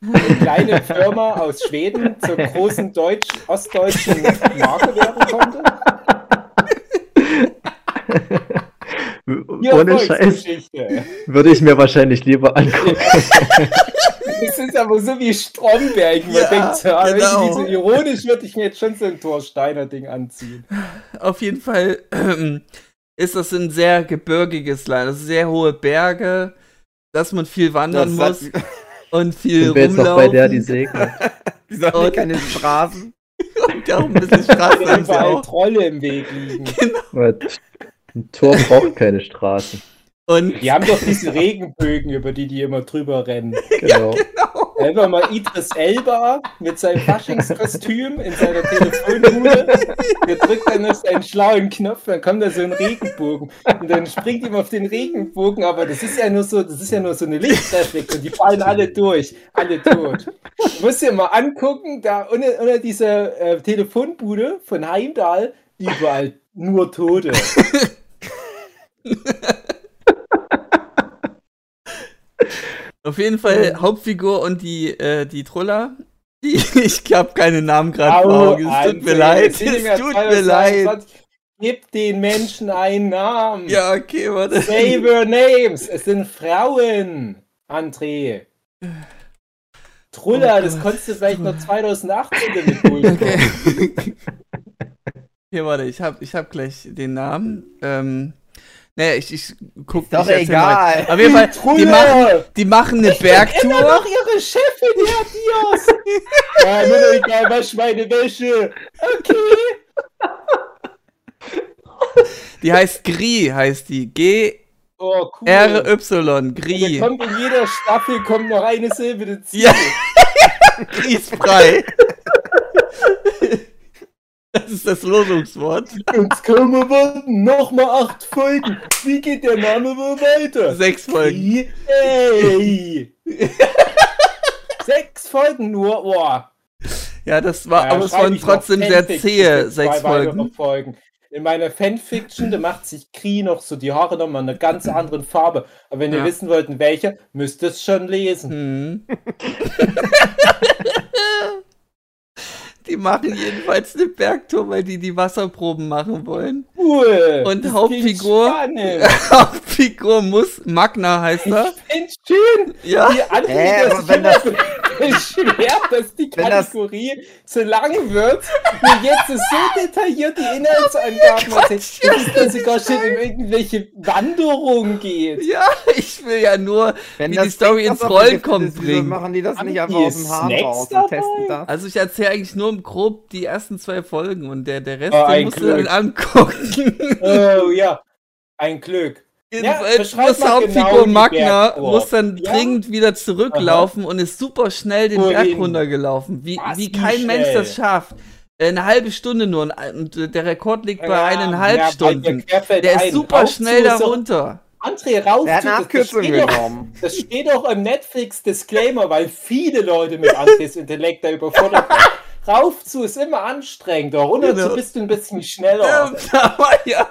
eine <laughs> kleine Firma aus Schweden zur großen deutsch ostdeutschen Marke werden konnte? Ohne Scheiß. Würde ich mir wahrscheinlich lieber angucken. <laughs> Das ist aber so wie Stromberg. Man ja, denkt, ja, genau. so ironisch würde ich mir jetzt schon so ein Thorsteiner-Ding anziehen. Auf jeden Fall <clears throat> ähm, ist das ein sehr gebirgiges Land. Also sehr hohe Berge, dass man viel wandern das muss und viel Sind wir jetzt noch bei der, die segnet. <laughs> die sollen keine Straßen. <laughs> und auch ein bisschen Straßen haben sie auch. Trolle im Weg liegen. <laughs> Genau. Ein Tor braucht keine Straßen. Und die haben doch diese Regenbögen, über die die immer drüber rennen. Genau. Ja, genau. Einfach mal Idris Elba mit seinem Faschingskostüm in seiner Telefonbude. Der drückt dann noch seinen schlauen Knopf, dann kommt da so ein Regenbogen. Und dann springt ihm auf den Regenbogen, aber das ist ja nur so, das ist ja nur so eine Lichtreflexion. Die fallen alle durch, alle tot. Du musst dir mal angucken, da unter, unter dieser äh, Telefonbude von Heimdall überall nur Tote. <laughs> Auf jeden Fall ähm. Hauptfigur und die, äh, die Troller. <laughs> Die, ich habe keine Namen gerade vor Augen. Es tut mir leid. Es tut mir leid. Gib den Menschen einen Namen. Ja, okay, warte. Say your names. Es sind Frauen, André. Truller, oh das konntest du vielleicht noch 2018 damit <laughs> Okay. <laughs> Hier, warte, ich hab, ich hab gleich den Namen. Ähm, naja, ich, ich guck Ist doch egal. Mal. Auf jeden Fall, die machen, die machen eine ich Bergtour. Bin immer noch ihre Chefin, <laughs> ja, Dios. ja, nur egal, wasch meine Wäsche. Okay. Die heißt Gri, heißt die. G. Oh, cool. R-Y, Gri. kommt in jeder Staffel kommt noch eine Silbe dazu. Ja. Gri ist frei. Das ist das Losungswort. Jetzt können wir warten. Nochmal acht Folgen. Wie geht der Name wohl weiter? Sechs Folgen. Ey. <laughs> Sechs Folgen nur. Boah. Ja, das war, ja, aber es waren trotzdem sehr zähe sechs Folgen. Folgen. In meiner Fanfiction, da macht sich Kri noch so die Haare nochmal eine ganz andere Farbe. Aber wenn ja. ihr wissen wollt, in welcher, müsst ihr es schon lesen. Hm. <laughs> Die machen jedenfalls eine Bergtour, weil die die Wasserproben machen wollen. Cool. Und Hauptfigur, <laughs> Hauptfigur muss, Magna heißt er. Ich schön. Ja. Die andere, äh, das wenn das schwer, <laughs> dass die Kategorie das, zu lang wird. Und jetzt ist so detailliert die Inhaltsangaben erzählt, dass es sogar schon in irgendwelche Wanderungen geht. Ja, ich will ja nur, wenn wie die Story ins Rollen kommt, bringen. Machen die das nicht einfach aus dem Haar raus und testen das? Also ich erzähle eigentlich nur grob die ersten zwei Folgen und der, der Rest, oh, den musst Glück. du dann angucken. <laughs> Oh ja, ein Glück. Jedenfalls ja, muss Hauptfigur genau Magna muss dann ja? dringend wieder zurücklaufen Aha. und ist super schnell den? Berg runtergelaufen. Wie, wie kein schnell? Mensch das schafft. Eine halbe Stunde nur und der Rekord liegt ja, bei eineinhalb ja, Stunden. Der, der ist super Rauf schnell darunter. André, rauf zu, das, das, steht doch, das steht doch im Netflix-Disclaimer, weil viele Leute mit Andres Intellekt da überfordert sind. <laughs> Rauf zu ist immer anstrengender, runter genau. zu bist du ein bisschen schneller. Ja.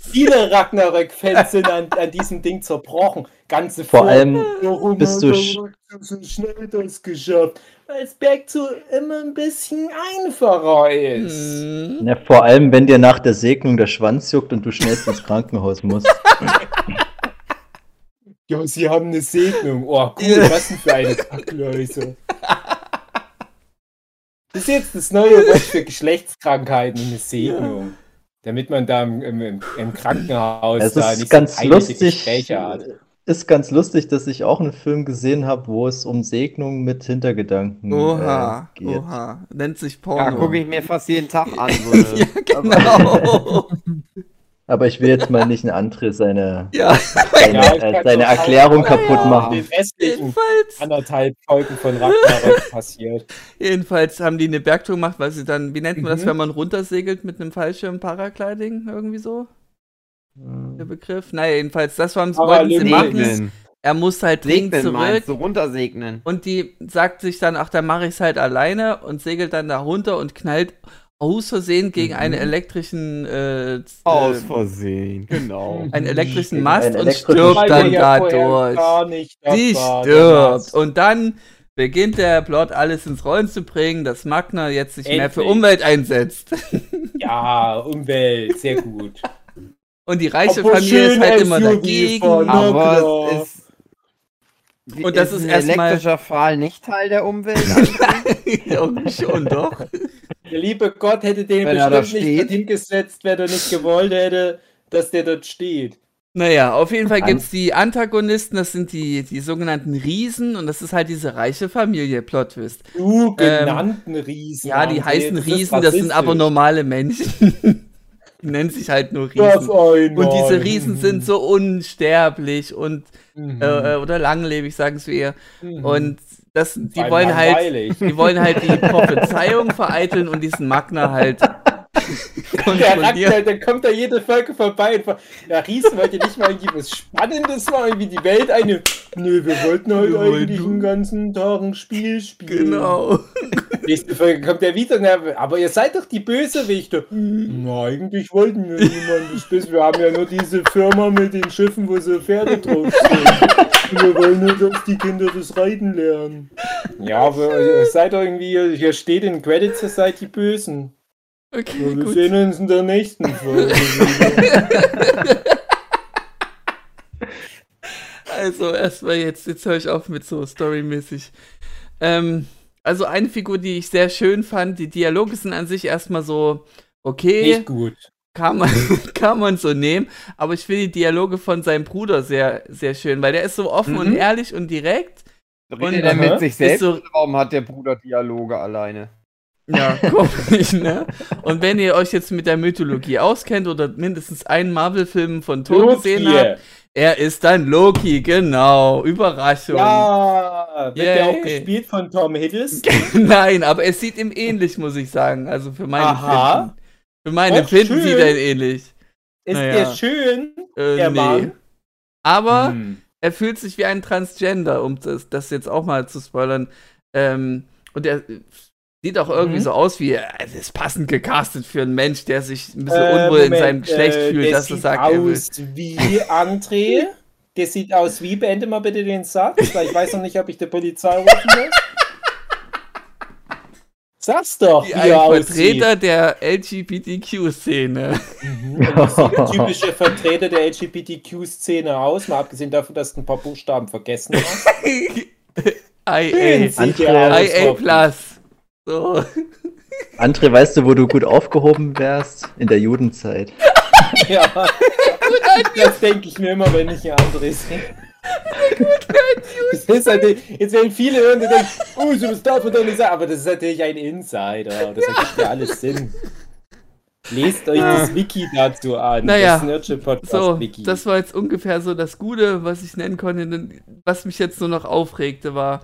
Viele Ragnarök-Fans sind an, an, diesem Ding zerbrochen. Ganze Vor allem bist du sch so schnell das geschafft, weil es Berg zu immer ein bisschen einfacher ist. Hm. Ja, vor allem, wenn dir nach der Segnung der Schwanz juckt und du schnell ins Krankenhaus musst. <laughs> ja, sie haben eine Segnung. Oh, cool, was denn für eine Kackläuse. Das ist jetzt das neue Wort für Geschlechtskrankheiten, eine Segnung. Ja. Damit man da im, im, im Krankenhaus es da nicht ganz so lustig, Gespräche hat. Ist ganz lustig, dass ich auch einen Film gesehen habe, wo es um Segnung mit Hintergedanken oha, äh, geht. Oha, nennt sich Porno. Ja, gucke ich mir fast jeden Tag an. <laughs> ja, genau. <laughs> <laughs> Aber ich will jetzt mal nicht ein André seine, <laughs> ja. seine, ja, äh, seine Erklärung kaputt ja, machen. Den Jedenfalls. anderthalb Folgen von Ragnarok <laughs> passiert. Jedenfalls haben die eine Bergtour gemacht, weil sie dann, wie nennt man mhm. das, wenn man runtersegelt mit einem Fallschirm Paragliding, irgendwie so? Mhm. Der Begriff? Naja, jedenfalls, das haben sie, wollten sie machen. Er muss halt dringend zurück. So runtersegnen. Und die sagt sich dann, ach, dann mache ich es halt alleine und segelt dann da runter und knallt aus Versehen gegen mhm. einen elektrischen äh, Aus Versehen, genau. Einen elektrischen Mast und stirbt dann dadurch. Die stirbt. Und dann beginnt der Plot alles ins Rollen zu bringen, dass Magna jetzt sich Endlich. mehr für Umwelt einsetzt. <laughs> Ja, Umwelt, sehr gut. Und die reiche Obwohl Familie ist halt immer dagegen. Aber es ist und das ist, ist ein elektrischer Pfahl nicht Teil der Umwelt? ja, <laughs> schon, doch. Der liebe Gott hätte den wenn bestimmt nicht hingesetzt, wenn er nicht gewollt hätte, dass der dort steht. Naja, auf jeden Fall gibt es die Antagonisten, das sind die, die sogenannten Riesen und das ist halt diese reiche Familie, Plot-Twist. Du, genannten ähm, Riesen. Ja, die heißen Riesen, das sind aber normale Menschen. <laughs> nennen sich halt nur Riesen. Und diese Riesen sind so unsterblich und mhm. äh, oder langlebig, sagen sie eher. Mhm. Und das, die wollen halt, die wollen halt die Prophezeiung vereiteln und diesen Magna halt der Ragnar, dann kommt da jede Folge vorbei und ja, Riesen wollt ihr nicht mal irgendwie was Spannendes machen, irgendwie die Welt eine. Nö, wir wollten heute halt eigentlich den ganzen Tag ein Spiel spielen. Genau. <laughs> Nächste Folge kommt der wieder, na, aber ihr seid doch die Bösewichte. Na, eigentlich wollten wir niemanden Böse. Wir haben ja nur diese Firma mit den Schiffen, wo so Pferde drauf sind. wir wollen nur, dass die Kinder das Reiten lernen. Ja, aber ihr seid doch irgendwie, hier steht in Credits, ihr seid die Bösen. Okay, ja, wir gut. sehen uns in der nächsten Folge. <laughs> also erstmal jetzt, jetzt höre ich auf mit so storymäßig. Ähm, also eine Figur, die ich sehr schön fand, die Dialoge sind an sich erstmal so okay. Nicht gut. Kann man, <laughs> kann man so nehmen, aber ich finde die Dialoge von seinem Bruder sehr, sehr schön, weil der ist so offen mhm. und ehrlich und direkt. Redet er mit sich selbst? So, warum hat der Bruder Dialoge alleine? Ja, <laughs> komisch, ne? Und wenn ihr euch jetzt mit der Mythologie auskennt oder mindestens einen Marvel-Film von Thor gesehen habt, er ist dann Loki, genau. Überraschung. Ja, wird Yay. der auch gespielt von Tom Hiddleston? <laughs> Nein, aber es sieht ihm ähnlich, muss ich sagen. Also für meine Aha. Finden. Für meine Och, Finden sieht er ihn ähnlich. Ist naja. er schön, äh, der nee. Mann? Aber hm. er fühlt sich wie ein Transgender, um das, das jetzt auch mal zu spoilern. Ähm, und er Sieht auch irgendwie mhm. so aus wie, es ist passend gecastet für einen Mensch, der sich ein bisschen äh, unwohl Moment, in seinem Geschlecht äh, fühlt, dass er sagt, er will. aus wie André. Der sieht aus wie, beende mal bitte den Satz, weil ich weiß noch nicht, ob ich die Polizei rufen will. Sag's doch, wie ein Vertreter aussieht. der LGBTQ-Szene. Mhm. typische Vertreter der LGBTQ-Szene aus, mal abgesehen davon, dass du ein paar Buchstaben vergessen hast. IA. IA Plus. So. André, weißt du, wo du gut aufgehoben wärst? In der Judenzeit. <laughs> ja, das denke ich mir immer, wenn ich hier André sehe. Das ist halt, jetzt werden viele hören, die denken, oh, das darf man doch nicht sagen, aber das ist natürlich ein Insider. Das ergibt ja alles Sinn. Lest euch das ah. Wiki dazu an. Naja, das so, Wiki. das war jetzt ungefähr so das Gute, was ich nennen konnte. Was mich jetzt nur noch aufregte, war,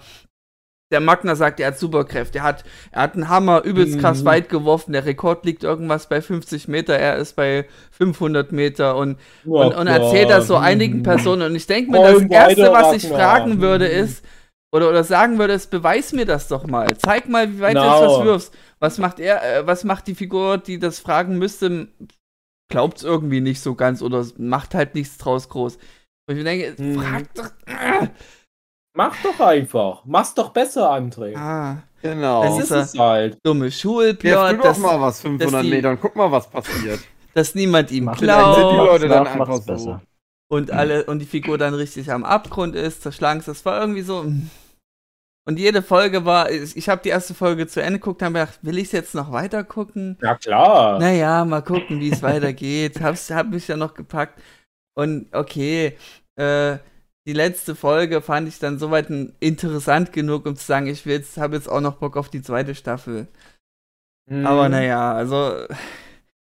der Magner sagt, er hat Superkräfte. Er hat, er hat einen Hammer übelst krass mhm. weit geworfen. Der Rekord liegt irgendwas bei 50 Meter. Er ist bei 500 Meter und, oh, und, und erzählt das so einigen mhm. Personen. Und ich denke mir, das Erste, was ich fragen würde, mhm. ist, oder, oder sagen würde, ist, beweis mir das doch mal. Zeig mal, wie weit no. du jetzt was wirfst. Was macht er, äh, was macht die Figur, die das fragen müsste? Glaubt es irgendwie nicht so ganz oder macht halt nichts draus groß. Und ich denke, hm. frag doch. Äh, Mach doch einfach. Mach's doch besser, André. Ah, genau. Das ist es halt. Dumme Schulplot. Ja, doch mal was 500 Metern. Guck mal, was passiert. Dass niemand ihm klaut. Sind die Leute dann einfach so. Besser. Und alle und die Figur dann richtig am Abgrund ist, zerschlagen Das war irgendwie so. Und jede Folge war, ich habe die erste Folge zu Ende geguckt, habe gedacht, will ich es jetzt noch weiter gucken? Ja klar. Naja, mal gucken, wie es weitergeht. <laughs> Hab's, hab mich ja noch gepackt. Und okay, äh, die letzte Folge fand ich dann soweit interessant genug, um zu sagen, ich habe jetzt auch noch Bock auf die zweite Staffel. Mhm. Aber naja, also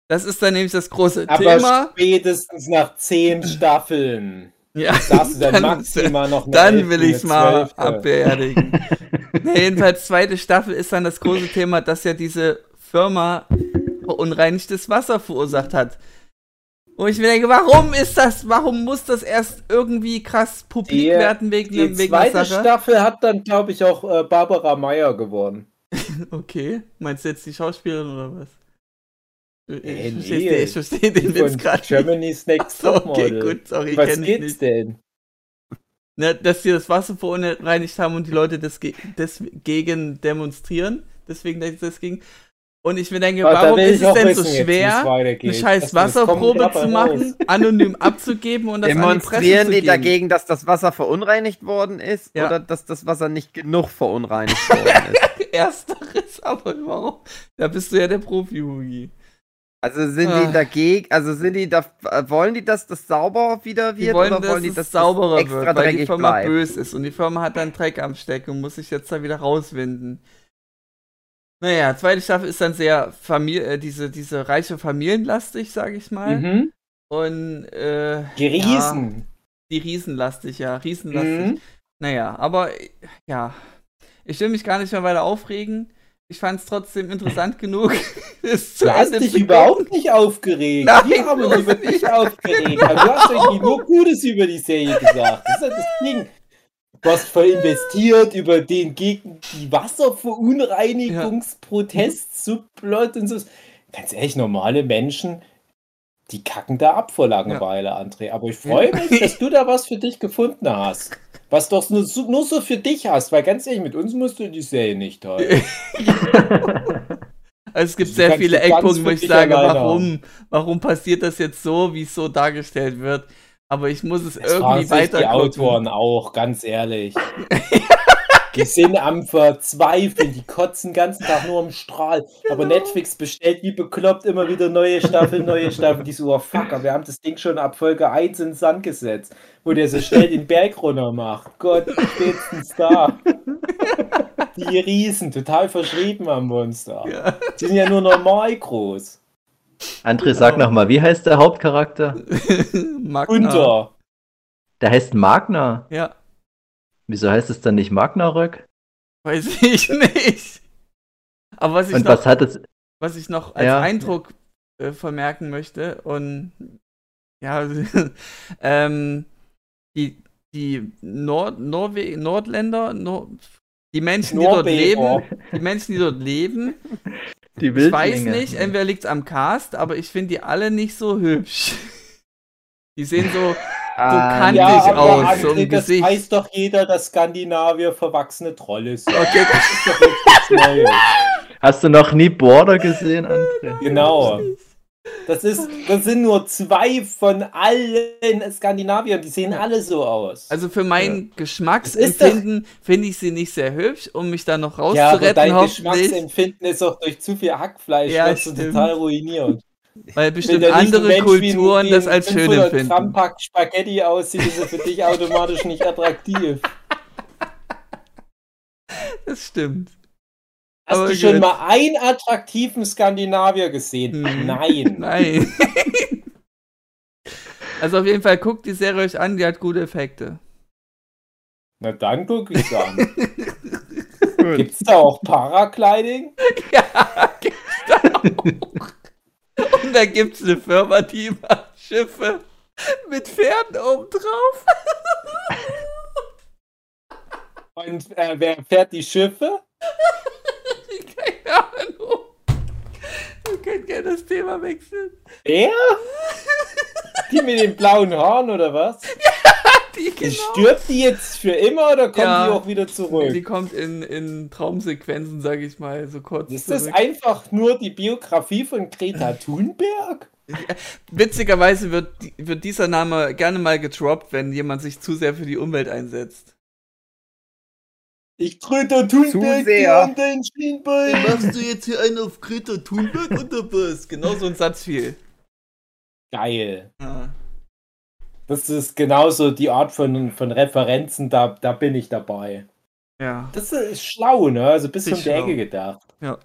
das ist dann nämlich das große Aber Thema. Aber spätestens nach zehn Staffeln. Ja, <laughs> sagst du dann, Maxima noch eine Dann will ich es mal abbeerdigen. <laughs> nee, jedenfalls zweite Staffel ist dann das große Thema, dass ja diese Firma verunreinigtes Wasser verursacht hat. Wo ich mir denke, warum ist das, warum muss das erst irgendwie krass publik die, werden wegen, die wegen zweite? Staffel hat dann, glaube ich, auch äh, Barbara Meyer gewonnen. <laughs> okay, meinst du jetzt die Schauspielerin oder was? Ich, äh, nee, verstehe, ich verstehe den Witz gerade. Germany's Next so, Okay, gut, sorry, was geht's nicht. denn? Na, dass sie das Wasser verunreinigt haben und die Leute deswegen demonstrieren. Deswegen das ging. Und ich mir denke, warum ist es denn so schwer, eine scheiß Wasserprobe zu machen, <laughs> anonym abzugeben und das Demonstrieren an die, die dagegen, dass das Wasser verunreinigt worden ist ja. oder dass das Wasser nicht genug verunreinigt worden ist? <laughs> Ersteres, aber warum? Da bist du ja der Profi, Hugi. Also sind ah. die dagegen, also sind die da, wollen die, dass das sauber wieder wird? Die wollen, oder wollen die, dass es sauberer das extra wird, weil die Firma bleibt? böse ist und die Firma hat dann Dreck am Stecken und muss sich jetzt da wieder rauswinden. Naja, zweite Staffel ist dann sehr Familie, äh, diese, diese reiche Familienlastig, sag ich mal. Mhm. Und äh, die Riesen. Ja, die Riesenlastig, ja, Riesenlastig. Mhm. Naja, aber ja, ich will mich gar nicht mehr weiter aufregen. Ich fand es trotzdem interessant <laughs> genug. <laughs> du hast dich überhaupt nicht aufgeregt. Nein, Wir haben uns über dich aufgeregt. Aber du hast <laughs> eigentlich nur Gutes über die Serie gesagt. Das ist das Ding. Voll investiert über den gegen die Wasserverunreinigungsprotest, Subplot und so. Ganz ehrlich, normale Menschen, die kacken da ab vor Langeweile, ja. André. Aber ich freue mich, dass <laughs> du da was für dich gefunden hast. Was doch nur, nur so für dich hast, weil ganz ehrlich, mit uns musst du die Serie nicht teilen. <laughs> Also es gibt sehr viele Eckpunkte, wo ich sage, warum, warum passiert das jetzt so, wie es so dargestellt wird. Aber ich muss es das irgendwie weiter. Die Autoren auch, ganz ehrlich. <laughs> Die sind am Verzweifeln, die kotzen den ganzen Tag nur am Strahl. Genau. Aber Netflix bestellt wie bekloppt immer wieder neue Staffeln, neue Staffeln. Die so, oh fuck, wir haben das Ding schon ab Folge 1 in den Sand gesetzt, wo der so schnell den Berg runter macht. Gott, spätestens da. Die Riesen, total verschrieben am Monster. Die sind ja nur normal groß. André, sag genau. nochmal, wie heißt der Hauptcharakter? <laughs> Magna. Unter. Der heißt Magna. Ja. Wieso heißt es dann nicht Magnarök? Weiß ich nicht. Aber was ich und noch, was hat es? Was ich noch als ja. Eindruck äh, vermerken möchte und ja, <laughs> ähm, die, die Nord Norwe Nordländer, Nord die Menschen, die dort leben, die Menschen, die dort leben, die ich weiß nicht, entweder liegt es am Cast, aber ich finde die alle nicht so hübsch. <laughs> Die sehen so, so kantig ja, aus, André, so im das Gesicht. weiß doch jeder, dass Skandinavier verwachsene Trolle sind. Okay, das ist doch nichts <laughs> Neues. Hast du noch nie Border gesehen, André? Genau. Das, ist, das sind nur zwei von allen Skandinaviern, die sehen alle so aus. Also für mein ja. Geschmacksempfinden finde ich sie nicht sehr hübsch, um mich da noch rauszuretten. Ja, aber dein Geschmacksempfinden ist auch durch zu viel Hackfleisch ja, total ruiniert. <laughs> Weil bestimmt andere Kulturen wie, das als schön empfinden. Gramm Pack Spaghetti aussieht, ist er für dich automatisch nicht attraktiv. <laughs> Das stimmt. Hast Aber du schon gut. mal einen attraktiven Skandinavier gesehen? Hm. Nein. <laughs> Nein. <laughs> also auf jeden Fall guckt die Serie euch an, die hat gute Effekte. Na dann guck ich an. <laughs> Gibt's da auch Paragliding? Ja, gibt's da auch. Und da gibt es eine Firma, die macht Schiffe mit Pferden oben drauf. Und äh, wer fährt die Schiffe? Wir können gerne das Thema wechseln. Er? Die mit den blauen Haaren oder was? <laughs> Ja, die genau. Stirbt die jetzt für immer oder kommt ja, die auch wieder zurück? Die kommt in, in Traumsequenzen, sag ich mal, so kurz. Ist zurück. das einfach nur die Biografie von Greta Thunberg? Witzigerweise wird, wird dieser Name gerne mal getroppt, wenn jemand sich zu sehr für die Umwelt einsetzt. Ich Greta Thunberg an dein Schienbein. Machst du jetzt hier einen auf Greta Thunberg oder was? Genau so ein Satz viel. Geil. Ja. Das ist genauso die Art von, von Referenzen, da, da bin ich dabei. Ja. Das ist schlau, ne? Also bis um die Ecke gedacht. Ja.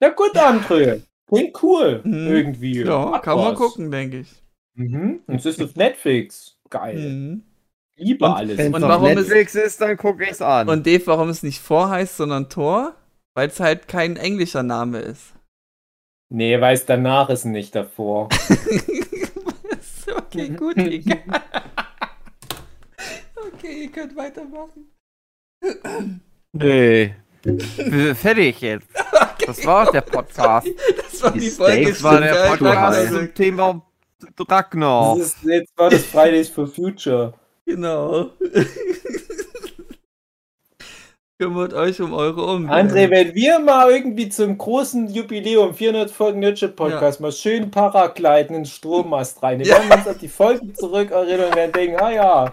Na gut. André. Klingt cool. Mhm. Irgendwie. Ja, Hat kann was. man gucken, denke ich. Mhm. Und es ist auf Netflix. Geil. Mhm. Liebe und, alles. Wenn es auf Netflix es, ist, dann gucke ich es an. Und Dave, warum es nicht Vor heißt, sondern Tor? Weil es halt kein englischer Name ist. Nee, weil es danach ist nicht davor. <laughs> <laughs> okay, gut, egal. okay, ihr könnt weitermachen. Nee. Fertig jetzt. Okay, das war auch der Podcast. <laughs> Das war die, die Folge. Das war der Podcast zum Thema Ragnar. Das ist, jetzt war das Fridays for Future. Genau. <laughs> Kümmert euch um eure Umwelt. André, wenn wir mal irgendwie zum großen Jubiläum 400 Folgen Nerdship Podcast ja. mal schön Paragliden ins Strommast rein. Wir ja. werden uns auf die Folgen zurück erinnern und werden denken, ah ja,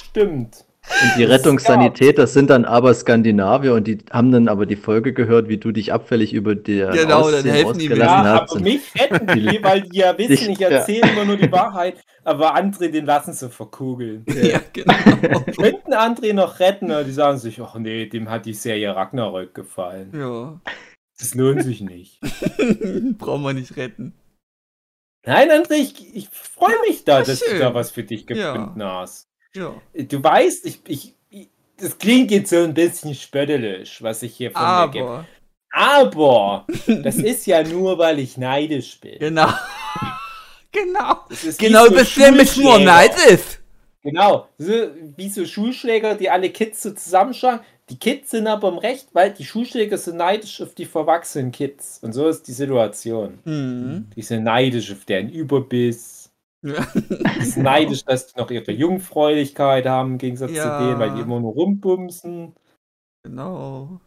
stimmt. Und die Rettungssanität, das sind dann aber Skandinavier und die haben dann aber die Folge gehört, wie du dich abfällig über die genau, dann helfen die mir. Ja, aber mich retten die, <laughs> weil die ja wissen, ich erzähle ja. immer nur die Wahrheit, aber André, den lassen sie verkugeln. <laughs> Ja, genau. <laughs> Könnten André noch retten, aber die sagen sich, ach nee, dem hat die Serie Ragnarök gefallen. Ja. Das lohnt sich nicht. Brauchen wir nicht retten. Nein, André, ich, ich freue mich da, dass schön. du da was für dich gefunden ja. hast. Ja. Du weißt, ich, ich, ich, das klingt jetzt so ein bisschen spöttelisch, was ich hier von Aber. mir gebe. Aber <laughs> das ist ja nur, weil ich neidisch bin. Genau. <laughs> genau. Genau, so bist du nämlich nur neidisch. Genau. So, wie so Schulschläger, die alle Kids so zusammenschlagen. Die Kids sind aber im Recht, weil die Schulschläger sind neidisch auf die verwachsenen Kids. Und so ist die Situation. Mhm. Die sind neidisch auf deren Überbiss neidisch, dass die noch ihre Jungfräulichkeit haben, im Gegensatz ja. zu denen, weil die immer nur rumbumsen. Genau.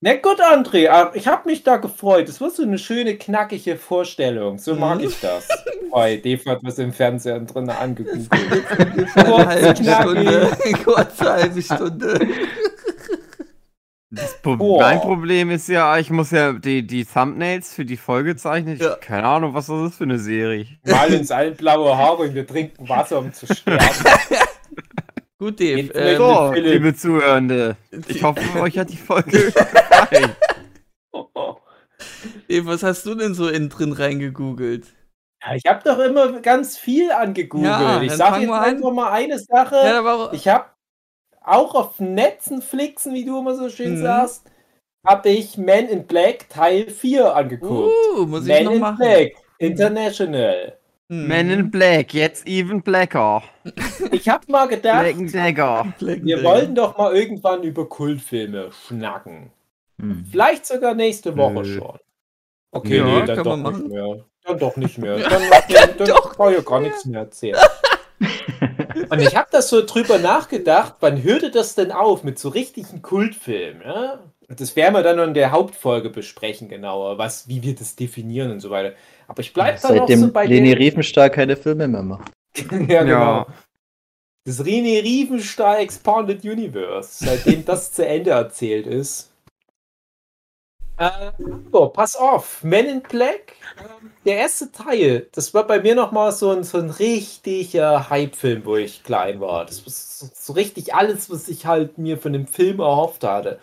Na gut, André, ah, ich habe mich da gefreut. Das war so eine schöne, knackige Vorstellung. So mag mhm. ich das. Bei Dave hat was im Fernsehen drin angeguckt. Kurze halbe Stunde. Kurze halbe Stunde. Pro mein Problem ist ja, ich muss ja die, die Thumbnails für die Folge zeichnen. Ja. Keine Ahnung, was das ist für eine Serie. Mal uns allen blaue Haare und wir trinken Wasser, um zu sterben. <laughs> Gut, Dave. Ähm, so, liebe Zuhörende. Ich hoffe, <laughs> euch hat die Folge gefallen. <laughs> Dave, was hast du denn so innen drin reingegoogelt? Ja, ich habe doch immer ganz viel angegoogelt. Ja, ich sage jetzt einfach mal eine Sache. Ja, ich habe auch auf Netzenflixen, wie du immer so schön mhm. sagst, habe ich Men in Black Teil 4 angeguckt. Uh, muss ich Men noch in machen. Black International. Mhm. Men in Black, jetzt even blacker. <laughs> Ich habe mal gedacht, Black Dagger. <laughs> wir wollten doch mal irgendwann über Kultfilme schnacken. Hm. Vielleicht sogar nächste Woche Nö. schon. Okay, ja, nee, dann doch nicht mehr. Dann doch nicht mehr. <laughs> Dann, dann, dann, dann brauche ich ja gar nichts mehr erzählen. <laughs> Und ich habe das so drüber nachgedacht, wann hörte das denn auf mit so richtigen Kultfilmen? Ja? Das werden wir dann in der Hauptfolge besprechen, genauer, was, wie wir das definieren und so weiter. Aber ich bleibe dann noch so bei Leni Riefenstahl keine Filme mehr macht. <laughs> ja, genau. Ja. Das René Riefenstahl Expanded Universe, seitdem das zu Ende erzählt ist. Äh, so, pass auf, Men in Black, äh, der erste Teil, das war bei mir nochmal so ein, so ein richtiger Hype-Film, wo ich klein war. Das war so, so, richtig alles, was ich halt mir von dem Film erhofft hatte.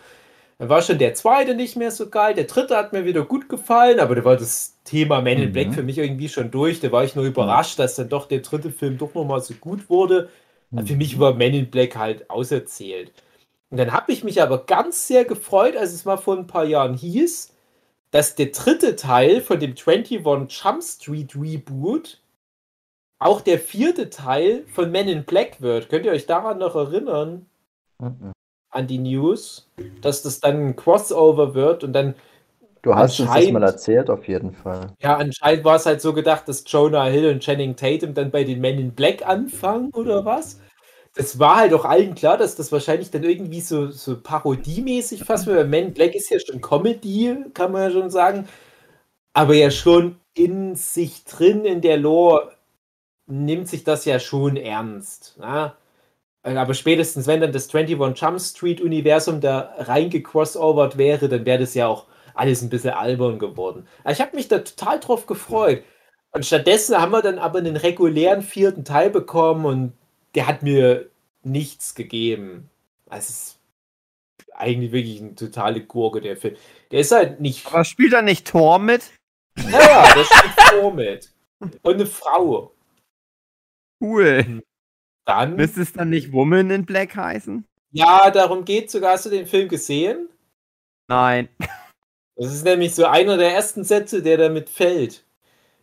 Dann war schon der zweite nicht mehr so geil, der dritte hat mir wieder gut gefallen, aber da war das Thema Men in mhm. Black für mich irgendwie schon durch. Da war ich nur überrascht, dass dann doch der dritte Film doch nochmal so gut wurde. Mhm. Für mich war Men in Black halt auserzählt. Und dann habe ich mich aber ganz sehr gefreut, als es mal vor ein paar Jahren hieß, dass der dritte Teil von dem 21 Jump Street Reboot auch der vierte Teil von Men in Black wird. Könnt ihr euch daran noch erinnern? Mhm. An die News, dass das dann ein Crossover wird und dann. Du hast uns das mal erzählt, auf jeden Fall. Ja, anscheinend war es halt so gedacht, dass Jonah Hill und Channing Tatum dann bei den Men in Black anfangen oder was? Es war halt auch allen klar, dass das wahrscheinlich dann irgendwie so, so parodiemäßig fast wird. Man Black ist ja schon Comedy, kann man ja schon sagen. Aber ja schon in sich drin, in der Lore, nimmt sich das ja schon ernst. Na? Aber spätestens, wenn dann das 21 Jump Street Universum da reingecrossovert wäre, dann wäre das ja auch alles ein bisschen albern geworden. ich habe mich da total drauf gefreut. Und stattdessen haben wir dann aber einen regulären vierten Teil bekommen und der hat mir nichts gegeben. Es ist eigentlich wirklich eine totale Gurke, der Film. Der ist halt nicht. Aber spielt da nicht Thor mit? Naja, da spielt Thor mit. Und eine Frau. Cool. Hm. Dann. Müsste es dann nicht Woman in Black heißen? Ja, darum geht sogar. Hast du den Film gesehen? Nein. Das ist nämlich so einer der ersten Sätze, der damit fällt.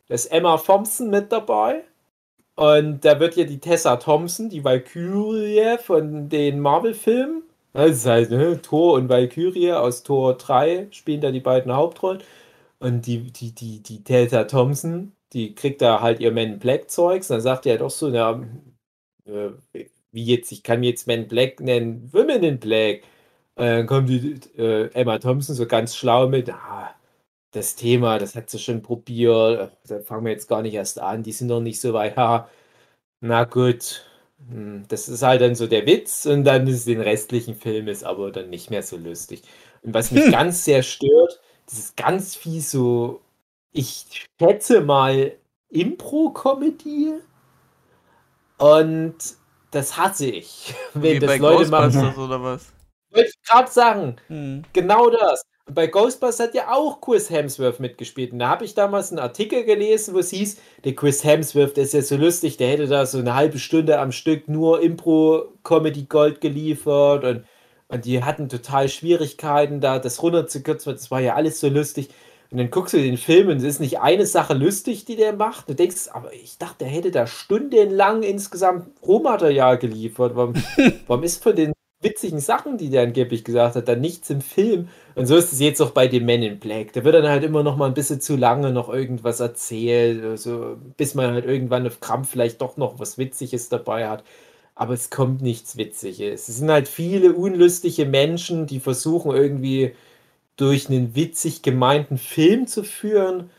Da ist Emma Thompson mit dabei. Und da wird ja die Tessa Thompson, die Valkyrie von den Marvel-Filmen, ist halt ne, Thor und Valkyrie aus Thor 3 spielen da die beiden Hauptrollen. Und die, die, die, die Tessa Thompson, die kriegt da halt ihr Men Black Zeugs. Dann sagt er doch so, na, äh, wie jetzt, ich kann jetzt Men Black nennen, Women in Black. Und dann kommt die äh, Emma Thompson so ganz schlau mit, ah, das Thema, das hat sie schon probiert, da fangen wir jetzt gar nicht erst an, die sind noch nicht so weit, ha, na gut, hm, das ist halt dann so der Witz und dann ist den restlichen Film ist aber dann nicht mehr so lustig. Und was mich hm. ganz sehr stört, das ist ganz viel so, ich schätze mal Impro-Comedy und das hasse ich, <laughs> wenn Wie das Leute machen. Oder was? Wollte ich gerade sagen, hm. genau das bei Ghostbusters hat ja auch Chris Hemsworth mitgespielt. Und da habe ich damals einen Artikel gelesen, wo es hieß, der Chris Hemsworth, der ist ja so lustig, der hätte da so eine halbe Stunde am Stück nur Impro-Comedy-Gold geliefert und, und die hatten total Schwierigkeiten, da das runterzukürzen, das war ja alles so lustig. Und dann guckst du den Film und es ist nicht eine Sache lustig, die der macht. Du denkst, aber ich dachte, der hätte da stundenlang insgesamt Rohmaterial geliefert. Warum, <laughs> warum ist von den witzigen Sachen, die der angeblich gesagt hat, dann nichts im Film. Und so ist es jetzt auch bei den Men in Black. Da wird dann halt immer noch mal ein bisschen zu lange noch irgendwas erzählt, also, bis man halt irgendwann auf Krampf vielleicht doch noch was Witziges dabei hat. Aber es kommt nichts Witziges. Es sind halt viele unlustige Menschen, die versuchen irgendwie durch einen witzig gemeinten Film zu führen.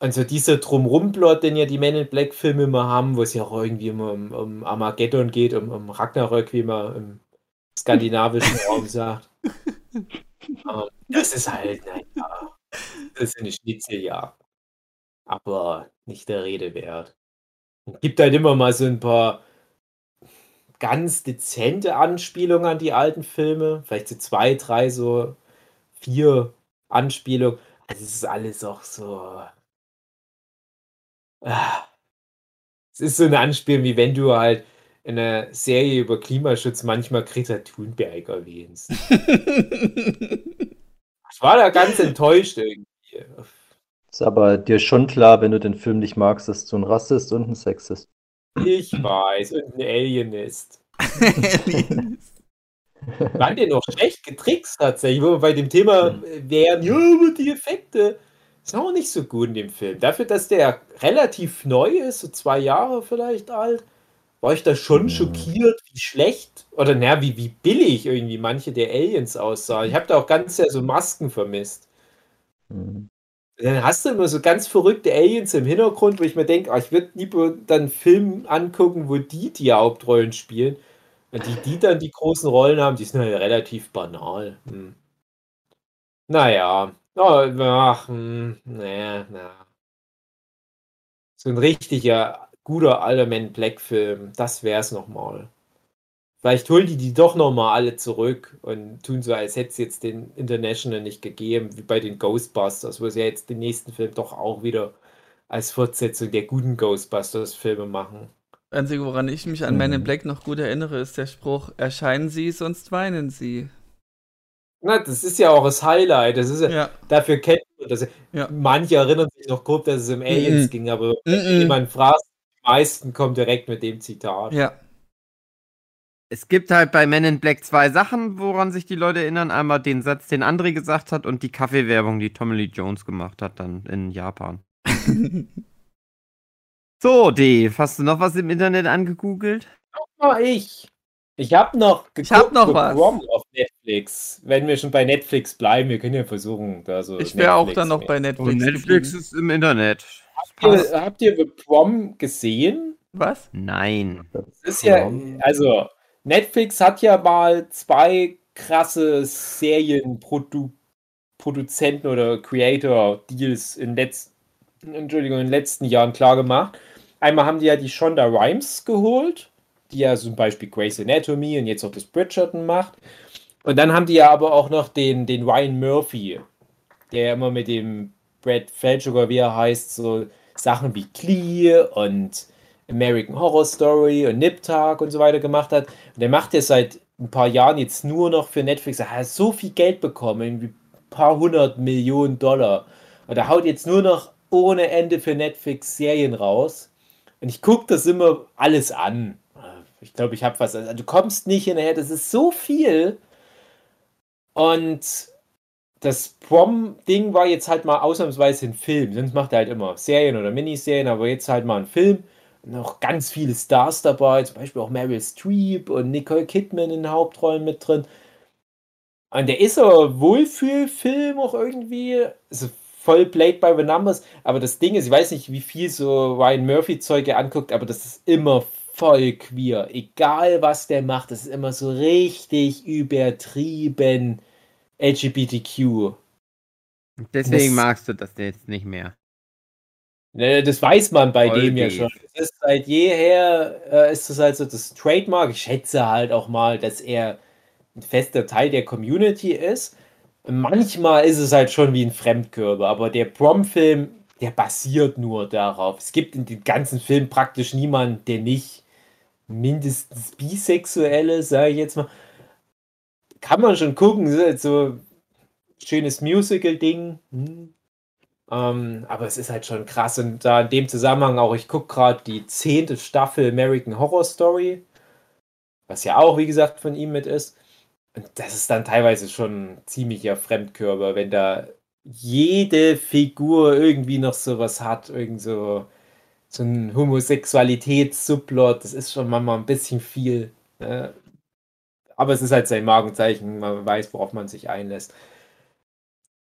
Also dieser Drumrumplot, den ja die Men in Black Filme immer haben, wo es ja auch irgendwie immer um, um Armageddon geht, um, um Ragnarök, wie man im skandinavischen Raum sagt. Um, das ist halt, naja, das ist eine Schnitzeljagd. Aber nicht der Rede wert. Es gibt halt immer mal so ein paar ganz dezente Anspielungen an die alten Filme. Vielleicht so zwei, drei, so vier Anspielungen. Also es ist alles auch so. Ah. Es ist so eine Anspielung, wie wenn du halt in einer Serie über Klimaschutz manchmal Greta Thunberg erwähnst. <laughs> ich war da ganz enttäuscht irgendwie. Ist aber dir schon klar, wenn du den Film nicht magst, dass du ein Rassist und ein Sexist. Ich weiß, und ein Alienist. Alienist. Waren der noch schlecht getrickst tatsächlich, wo wir bei dem Thema wären, ja, aber die Effekte sind auch nicht so gut in dem Film. Dafür, dass der relativ neu ist, so zwei Jahre vielleicht alt, war ich da schon schockiert, wie schlecht oder naja, wie, wie billig irgendwie manche der Aliens aussahen. Ich habe da auch ganz sehr so Masken vermisst. Mhm. Dann hast du immer so ganz verrückte Aliens im Hintergrund, wo ich mir denke, ah, ich würde lieber dann einen Film angucken, wo die die Hauptrollen spielen. Und die, die dann die großen Rollen haben, die sind halt relativ banal. Hm. Naja, oh, ach, hm, naja, na. So ein richtiger, guter alter Man Black Film, das wär's nochmal. Vielleicht holen die die doch nochmal alle zurück und tun so, als hätte es jetzt den International nicht gegeben, wie bei den Ghostbusters, wo sie ja jetzt den nächsten Film doch auch wieder als Fortsetzung der guten Ghostbusters-Filme machen. Einzige, woran ich mich an mhm. Men in Black noch gut erinnere, ist der Spruch: Erscheinen Sie, sonst weinen Sie. Na, das ist ja auch das Highlight. Das ist ja, dafür kennt man das. Ja. Manche erinnern sich noch grob, dass es im Aliens mhm. ging, aber wenn jemand fragt, meisten kommen direkt mit dem Zitat. Ja. Es gibt halt bei Men in Black zwei Sachen, woran sich die Leute erinnern. Einmal den Satz, den André gesagt hat, und die Kaffeewerbung, die Tommy Lee Jones gemacht hat, dann in Japan. <laughs> so, Dave, hast du noch was im Internet angegoogelt? Oh, ich. Ich habe noch geguckt, ich hab noch was. auf Netflix. Wenn wir schon bei Netflix bleiben, wir können ja versuchen, da so. Ich wäre auch dann noch bei Netflix. Und Netflix ist im Internet. Habt ihr, habt ihr The Prom gesehen? Was? Nein. Das ist ja, also Netflix hat ja mal zwei krasse Serienproduzenten oder Creator-Deals in, letz Entschuldigung, in den letzten Jahren klar gemacht. Einmal haben die ja die Shonda Rhimes geholt, die ja zum Beispiel Grey's Anatomy und jetzt auch das Bridgerton macht. Und dann haben die ja aber auch noch den, den Ryan Murphy, der immer mit dem Brad Felsugar, wie er heißt, so Sachen wie Klee und American Horror Story und Nip Tag und so weiter gemacht hat. Und der macht ja seit ein paar Jahren jetzt nur noch für Netflix. Er hat so viel Geld bekommen, wie ein paar hundert Millionen Dollar. Und er haut jetzt nur noch ohne Ende für Netflix Serien raus. Und ich gucke das immer alles an. Ich glaube, ich habe was. Also du kommst nicht hinterher, das ist so viel. Und das Prom-Ding war jetzt halt mal ausnahmsweise ein Film. Sonst macht er halt immer Serien oder Miniserien, aber jetzt halt mal ein Film noch ganz viele Stars dabei, zum Beispiel auch Meryl Streep und Nicole Kidman in Hauptrollen mit drin. Und der ist aber Wohlfühlfilm auch irgendwie. Also voll played by the numbers. Aber das Ding ist, ich weiß nicht, wie viel so Ryan Murphy-Zeug er anguckt, aber das ist immer voll queer. Egal was der macht, das ist immer so richtig übertrieben LGBTQ. Deswegen das, magst du das jetzt nicht mehr. Ne, das weiß man bei Voll dem ja schon. Das ist seit jeher äh, ist das halt so das Trademark. Ich schätze halt auch mal, dass er ein fester Teil der Community ist. Manchmal ist es halt schon wie ein Fremdkörper, aber der Prom-Film, der basiert nur darauf. Es gibt in dem ganzen Film praktisch niemanden, der nicht mindestens bisexuell ist, sage ich jetzt mal. Kann man schon gucken, so schönes Musical-Ding. Hm ähm, aber es ist halt schon krass. Und da in dem Zusammenhang auch, ich gucke gerade die zehnte Staffel American Horror Story, was ja auch, wie gesagt, von ihm mit ist. Und das ist dann teilweise schon ein ziemlicher Fremdkörper, wenn da jede Figur irgendwie noch sowas hat, irgend so, so ein Homosexualitäts-Subplot, das ist schon manchmal ein bisschen viel. Ne? Aber es ist halt sein Magenzeichen, man weiß, worauf man sich einlässt.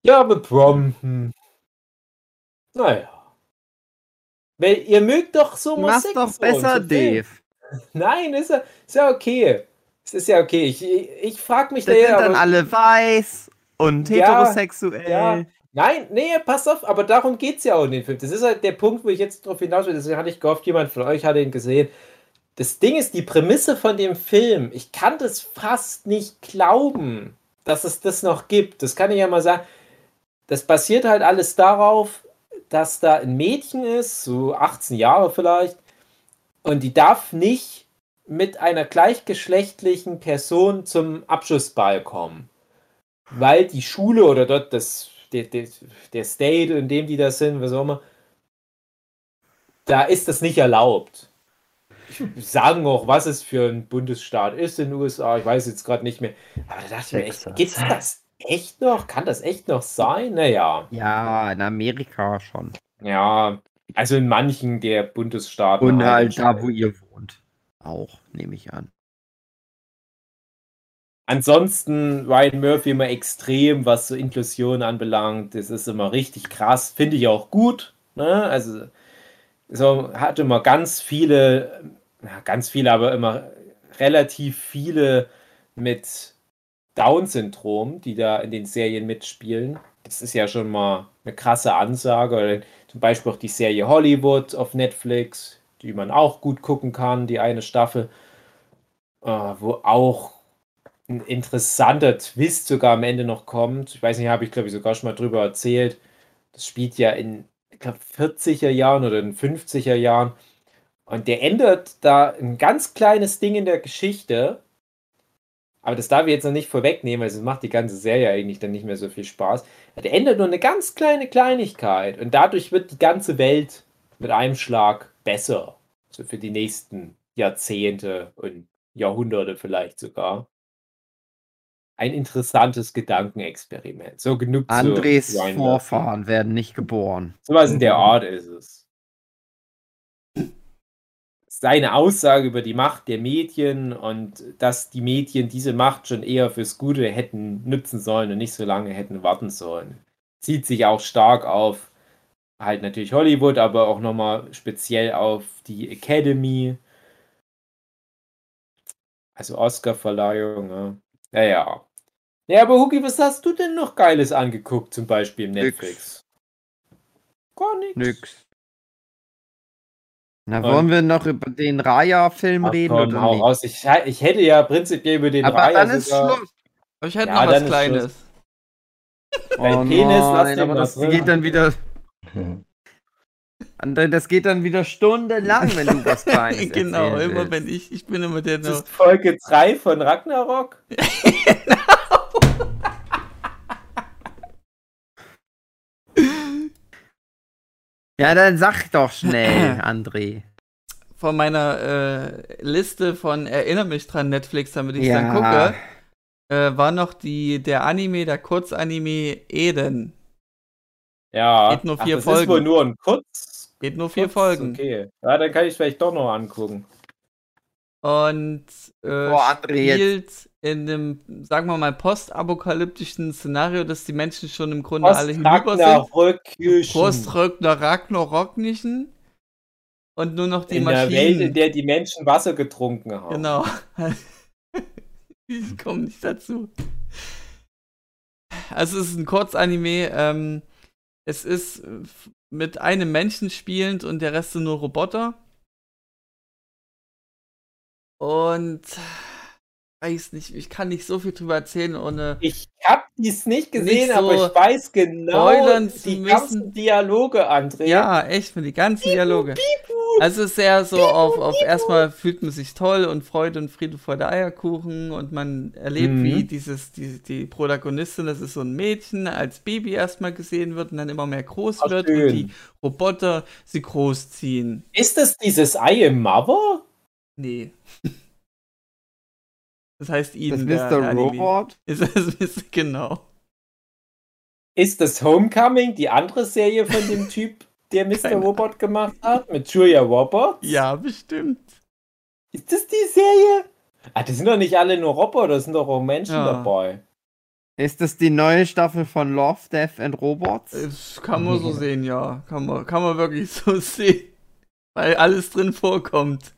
Ja, aber Prom. Hm. Naja. Weil ihr mögt doch so Musik. Mach's doch besser, so Dave. <laughs> Nein, ist ja, ist ja okay. Es ist ja okay. Ich, ich frag mich das da sind dann alle weiß und heterosexuell. Ja, ja. Nein, nee, pass auf, aber darum geht es ja auch in dem Film. Das ist halt der Punkt, wo ich jetzt drauf hinaus will. Deswegen hatte ich gehofft, jemand von euch hatte ihn gesehen. Das Ding ist, die Prämisse von dem Film, ich kann das fast nicht glauben, dass es das noch gibt. Das kann ich ja mal sagen. Das basiert halt alles darauf, dass da ein Mädchen ist, so 18 Jahre vielleicht, und die darf nicht mit einer gleichgeschlechtlichen Person zum Abschlussball kommen. Weil die Schule oder dort das der, der, der State, in dem die da sind, was auch immer, da ist das nicht erlaubt. Sagen auch, was es für ein Bundesstaat ist in den USA. Ich weiß jetzt gerade nicht mehr. Aber da dachte ich mir gibt es das echt noch? Kann das echt noch sein? Naja. Ja, in Amerika schon. Ja, also in manchen der Bundesstaaten. Und halt da, wo ihr wohnt. Auch, nehme ich an. Ansonsten Ryan Murphy immer extrem, was so Inklusion anbelangt. Das ist immer richtig krass. Finde ich auch gut. Ne? Also so hat immer ganz viele, ganz viele, aber immer relativ viele mit Down-Syndrom, die da in den Serien mitspielen. Das ist ja schon mal eine krasse Ansage. Oder zum Beispiel auch die Serie Hollywood auf Netflix, die man auch gut gucken kann, die eine Staffel, äh, wo auch ein interessanter Twist sogar am Ende noch kommt. Ich weiß nicht, habe ich glaube ich sogar schon mal drüber erzählt. Das spielt ja in, ich glaube, 40er Jahren oder in 50er Jahren. Und der ändert da ein ganz kleines Ding in der Geschichte. Aber das darf ich jetzt noch nicht vorwegnehmen, weil es macht die ganze Serie eigentlich dann nicht mehr so viel Spaß. Der ändert nur eine ganz kleine Kleinigkeit. Und dadurch wird die ganze Welt mit einem Schlag besser. So für die nächsten Jahrzehnte und Jahrhunderte vielleicht sogar ein interessantes Gedankenexperiment. So genug Andres zu Vorfahren werden nicht geboren. So was in der Art ist es. Seine Aussage über die Macht der Medien und dass die Medien diese Macht schon eher fürs Gute hätten nutzen sollen und nicht so lange hätten warten sollen. Zieht sich auch stark auf halt natürlich Hollywood, aber auch nochmal speziell auf die Academy. Also Oscar-Verleihung. Ja. Naja. Ja, aber Huki, was hast du denn noch Geiles angeguckt, zum Beispiel im Netflix? Nix. Gar nichts. Nix. Na, wollen wir noch über den Raya-Film reden? Komm, oder hau nicht? raus. Ich, ich, hätte ja prinzipiell über den aber Raya dann ist. Schluss. Aber ich hätte ja, noch was Kleines. <laughs> Dein oh Penis, nein, aber das drin. geht dann wieder... <laughs> Das geht dann wieder stundenlang, wenn du was <laughs> Kleines Genau, immer willst. wenn ich, ich bin immer der... Das ist Folge 3 von Ragnarok. Ja, dann sag doch schnell, <clears throat> André. Von meiner äh, Liste von Erinner mich dran Netflix, damit ich ja. dann gucke, äh, war noch die, der Anime, der Kurzanime Eden. Ja, Geht nur vier Ach, das Folgen. ist wohl nur ein Kurz. Geht nur vier Kurz, Folgen. Okay. Ja, dann kann ich vielleicht doch noch angucken. Und äh, Boah, spielt in einem, sagen wir mal, postapokalyptischen Szenario, dass die Menschen schon im Grunde alle hinüber sind. Post-Ragnaroknischen. Und nur noch die in Maschinen. In der Welt, in der die Menschen Wasser getrunken haben. Genau. <laughs> ich komme nicht dazu. Also es ist ein Kurzanime. Ähm, es ist mit einem Menschen spielend und der Rest sind nur Roboter. Und weiß nicht, ich kann nicht so viel drüber erzählen ohne. Ich habe dies nicht gesehen, nicht so aber ich weiß genau die ganzen Dialoge, André. Ja, echt, für die ganzen Bibu, Dialoge. Bibu, also sehr so Bibu, auf, auf erstmal fühlt man sich toll und Freude und Friede vor der Eierkuchen und man erlebt, mhm. wie dieses, die, die Protagonistin, das ist so ein Mädchen, als Baby erstmal gesehen wird und dann immer mehr groß Ach, wird schön. und die Roboter sie großziehen. Ist das dieses I am Mother? Nee. Das heißt ihn. Das Mr. Robot? Ist das Mr. <laughs> Genau. Ist das Homecoming die andere Serie von dem <laughs> Typ, der Mr. Keine Robot gemacht hat? Mit Julia Roberts? Ja, bestimmt. Ist das die Serie? Ah, das sind doch nicht alle nur Roboter, da sind doch auch Menschen ja. dabei. Ist das die neue Staffel von Love, Death and Robots? Das kann man so sehen, ja. Kann man, kann man wirklich so <laughs> sehen. Weil alles drin vorkommt.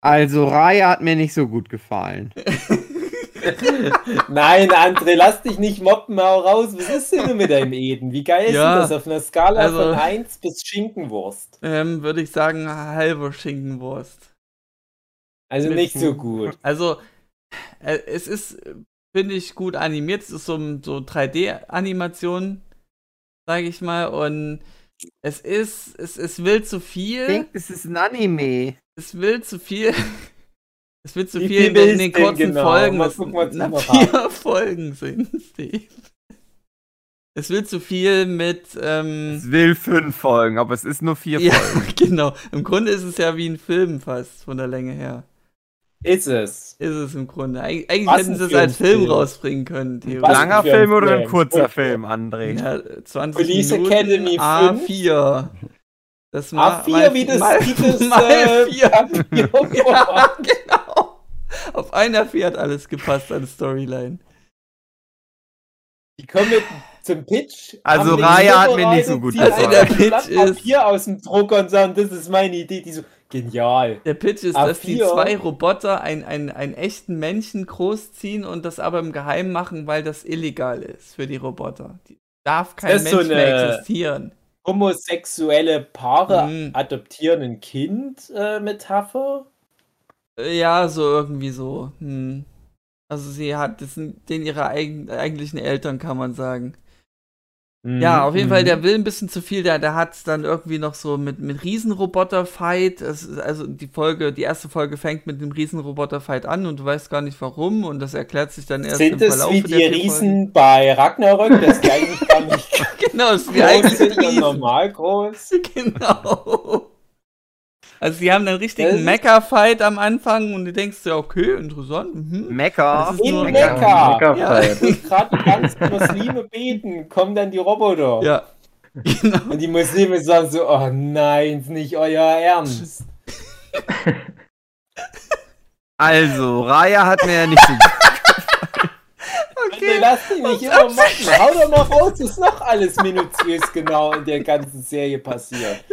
Also, Raya hat mir nicht so gut gefallen. <laughs> Nein, André, lass dich nicht moppen, hau raus. Was ist denn mit deinem Eden? Wie geil ja, ist denn das auf einer Skala also, von 1 bis Schinkenwurst? Ähm, Würde ich sagen, halber Schinkenwurst. Also mit, nicht so gut. Also, äh, es ist, finde ich, gut animiert. Es ist so, so 3D-Animation, sage ich mal. Und es ist, es, es will zu viel. Ich denke, es ist ein Anime. Es will zu viel. <laughs> Es wird zu viel in den kurzen genau? Folgen. Mal gucken, was na, vier <laughs> Folgen sind, Steve. Es will zu viel mit. Ähm, es will fünf Folgen, aber es ist nur vier ja, Folgen. <laughs> genau. Im Grunde ist es ja wie ein Film fast von der Länge her. Ist es. Ist es im Grunde. Eig eigentlich Was hätten sie es als Film, Film, rausbringen können. Ein langer Film oder ein kurzer Film, André? Ja, 20 Police Minuten Academy A4. Das mal, A4 mal, wie das mal, mal 4. ja, <laughs> genau. Auf einer 4 hat alles gepasst an Storyline. Die kommen mit zum Pitch. Also Raya hat mir nicht so gut gefallen. Also der Pitch ist Papier aus dem Drucker und sagen, das ist meine Idee. Die so, genial. Der Pitch ist, A4. dass die zwei Roboter einen, einen, einen echten Menschen großziehen und das aber im Geheimen machen, weil das illegal ist für die Roboter. Die darf kein Mensch so mehr existieren. Homosexuelle Paare mhm. adoptieren ein Kind äh, Metapher? Ja, so irgendwie so. Hm. Also sie hat, das den ihre eigen, eigentlichen Eltern, kann man sagen. Mhm. Ja, auf jeden Fall, der mhm. will ein bisschen zu viel. Der, der hat dann irgendwie noch so mit, mit Riesenroboter-Fight. Also die Folge, die erste Folge fängt mit dem Riesenroboter-Fight an und du weißt gar nicht warum und das erklärt sich dann erst Sind im Verlauf Sind es wie die Riesen Folgen. bei Ragnarök, das ist eigentlich gar nicht <laughs> Genau, das ist wie eigentlich Riesen. normal groß. <laughs> Genau. Also sie haben einen richtigen Mecha-Fight am Anfang und du denkst ja, okay, interessant. Mhm. Mecha. In Mecha. Mecha-Fight. Ja. <laughs> Gerade die ganzen Muslime beten, kommen dann die Roboter. Ja. Genau. Und die Muslime sagen so, oh nein, ist nicht euer Ernst. Also, Raya hat mir ja nicht so Okay. Lass dich nicht immer machen. Hau doch mal raus, was ist noch alles minutiös genau in der ganzen Serie passiert.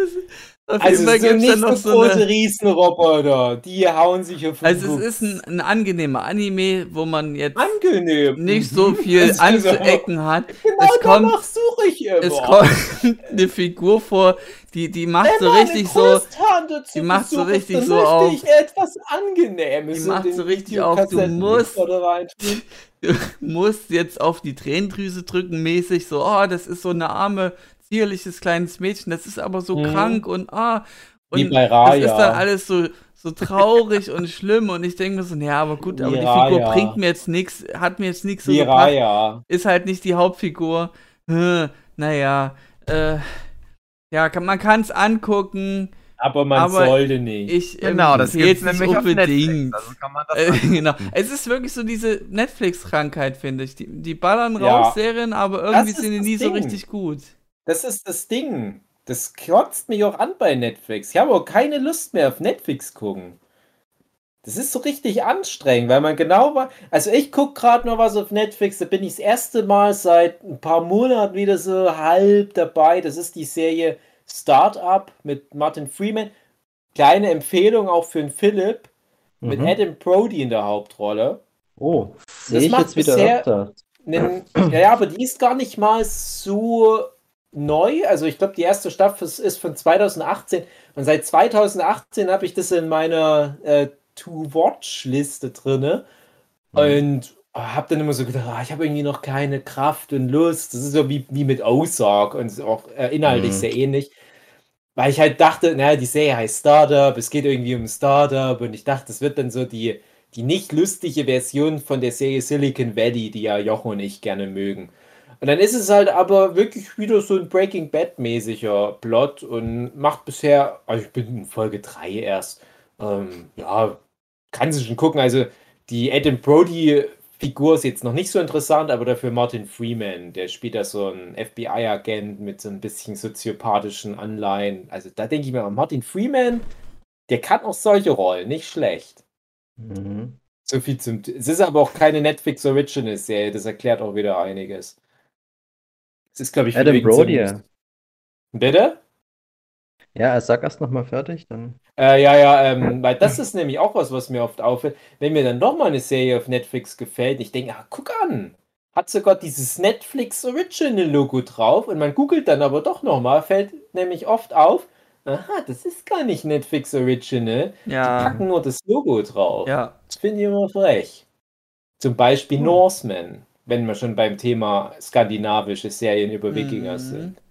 Auf also so nicht noch so große eine... Riesenroboter, die hauen sich auf den Also es ist ein, ein, angenehmer Anime, wo man jetzt Angenehm. nicht so viel <laughs> also anzuecken hat. Genau es kommt, suche ich immer. Es kommt <laughs> eine Figur vor, die, die macht Wenn so richtig so. Die macht so richtig so auf. etwas Angenehmes. Die macht so richtig auf. Du musst, <laughs> du musst jetzt auf die Tränendrüse drücken, mäßig so, oh, das ist so eine arme zierliches kleines Mädchen, das ist aber so mhm. krank und ah. Und Wie bei Raya. das ist dann alles so, so traurig und schlimm und ich denke mir so, ja, aber gut, aber die Raya. Figur bringt mir jetzt nichts, hat mir jetzt nichts so Wie gebracht, Raya. ist halt nicht die Hauptfigur. Hm, naja, äh, ja, kann, man kann es angucken. Aber man aber sollte nicht. Ich, ähm, genau, das geht nämlich unbedingt. Also kann man das äh, genau. Es ist wirklich so diese Netflix-Krankheit, finde ich. Die, die ballern ja. raus Serien, aber irgendwie sind die nie Ding. so richtig gut. Das ist das Ding. Das kotzt mich auch an bei Netflix. Ich habe auch keine Lust mehr auf Netflix gucken. Das ist so richtig anstrengend, weil man genau war. Also ich gucke gerade noch was auf Netflix. Da bin ich das erste Mal seit ein paar Monaten wieder so halb dabei. Das ist die Serie Startup mit Martin Freeman. Kleine Empfehlung auch für den Philipp mhm. mit Adam Brody in der Hauptrolle. Oh, sehe ich jetzt wieder öfter. Einen, ja, aber die ist gar nicht mal so neu. Also ich glaube, die erste Staffel ist von 2018 und seit 2018 habe ich das in meiner äh, To-Watch-Liste drin. Mhm. Und oh, habe dann immer so gedacht, oh, ich habe irgendwie noch keine Kraft und Lust. Das ist so wie, wie mit Ozark und auch äh, inhaltlich mhm. sehr ähnlich. Weil ich halt dachte, naja, die Serie heißt Startup, es geht irgendwie um Startup und ich dachte, das wird dann so die, die nicht lustige Version von der Serie Silicon Valley, die ja Jochen und ich gerne mögen. Und dann ist es halt aber wirklich wieder so ein Breaking Bad-mäßiger Plot und macht bisher, also ich bin in Folge 3 erst, ähm, ja, kann sich schon gucken. Also die Adam Brody-Figur ist jetzt noch nicht so interessant, aber dafür Martin Freeman, der spielt da so einen FBI-Agent mit so ein bisschen soziopathischen Anleihen. Also da denke ich mir, Martin Freeman, der kann auch solche Rollen, nicht schlecht. Mhm. So viel zum. Es ist aber auch keine Netflix Original Serie, das erklärt auch wieder einiges. Es ist, glaube ich, Adam Brody. Bitte? Ja, sag erst nochmal fertig, dann. Äh, ja, ja, ähm, weil das ist nämlich auch was, was mir oft auffällt. Wenn mir dann doch mal eine Serie auf Netflix gefällt, ich denke, ah, guck an, hat sogar dieses Netflix Original Logo drauf und man googelt dann aber doch nochmal, fällt nämlich oft auf, aha, das ist gar nicht Netflix Original. Ja. Die packen nur das Logo drauf. Ja. Das finde ich immer frech. Zum Beispiel hm. Norseman, wenn wir schon beim Thema skandinavische Serien über Wikinger mhm. sind.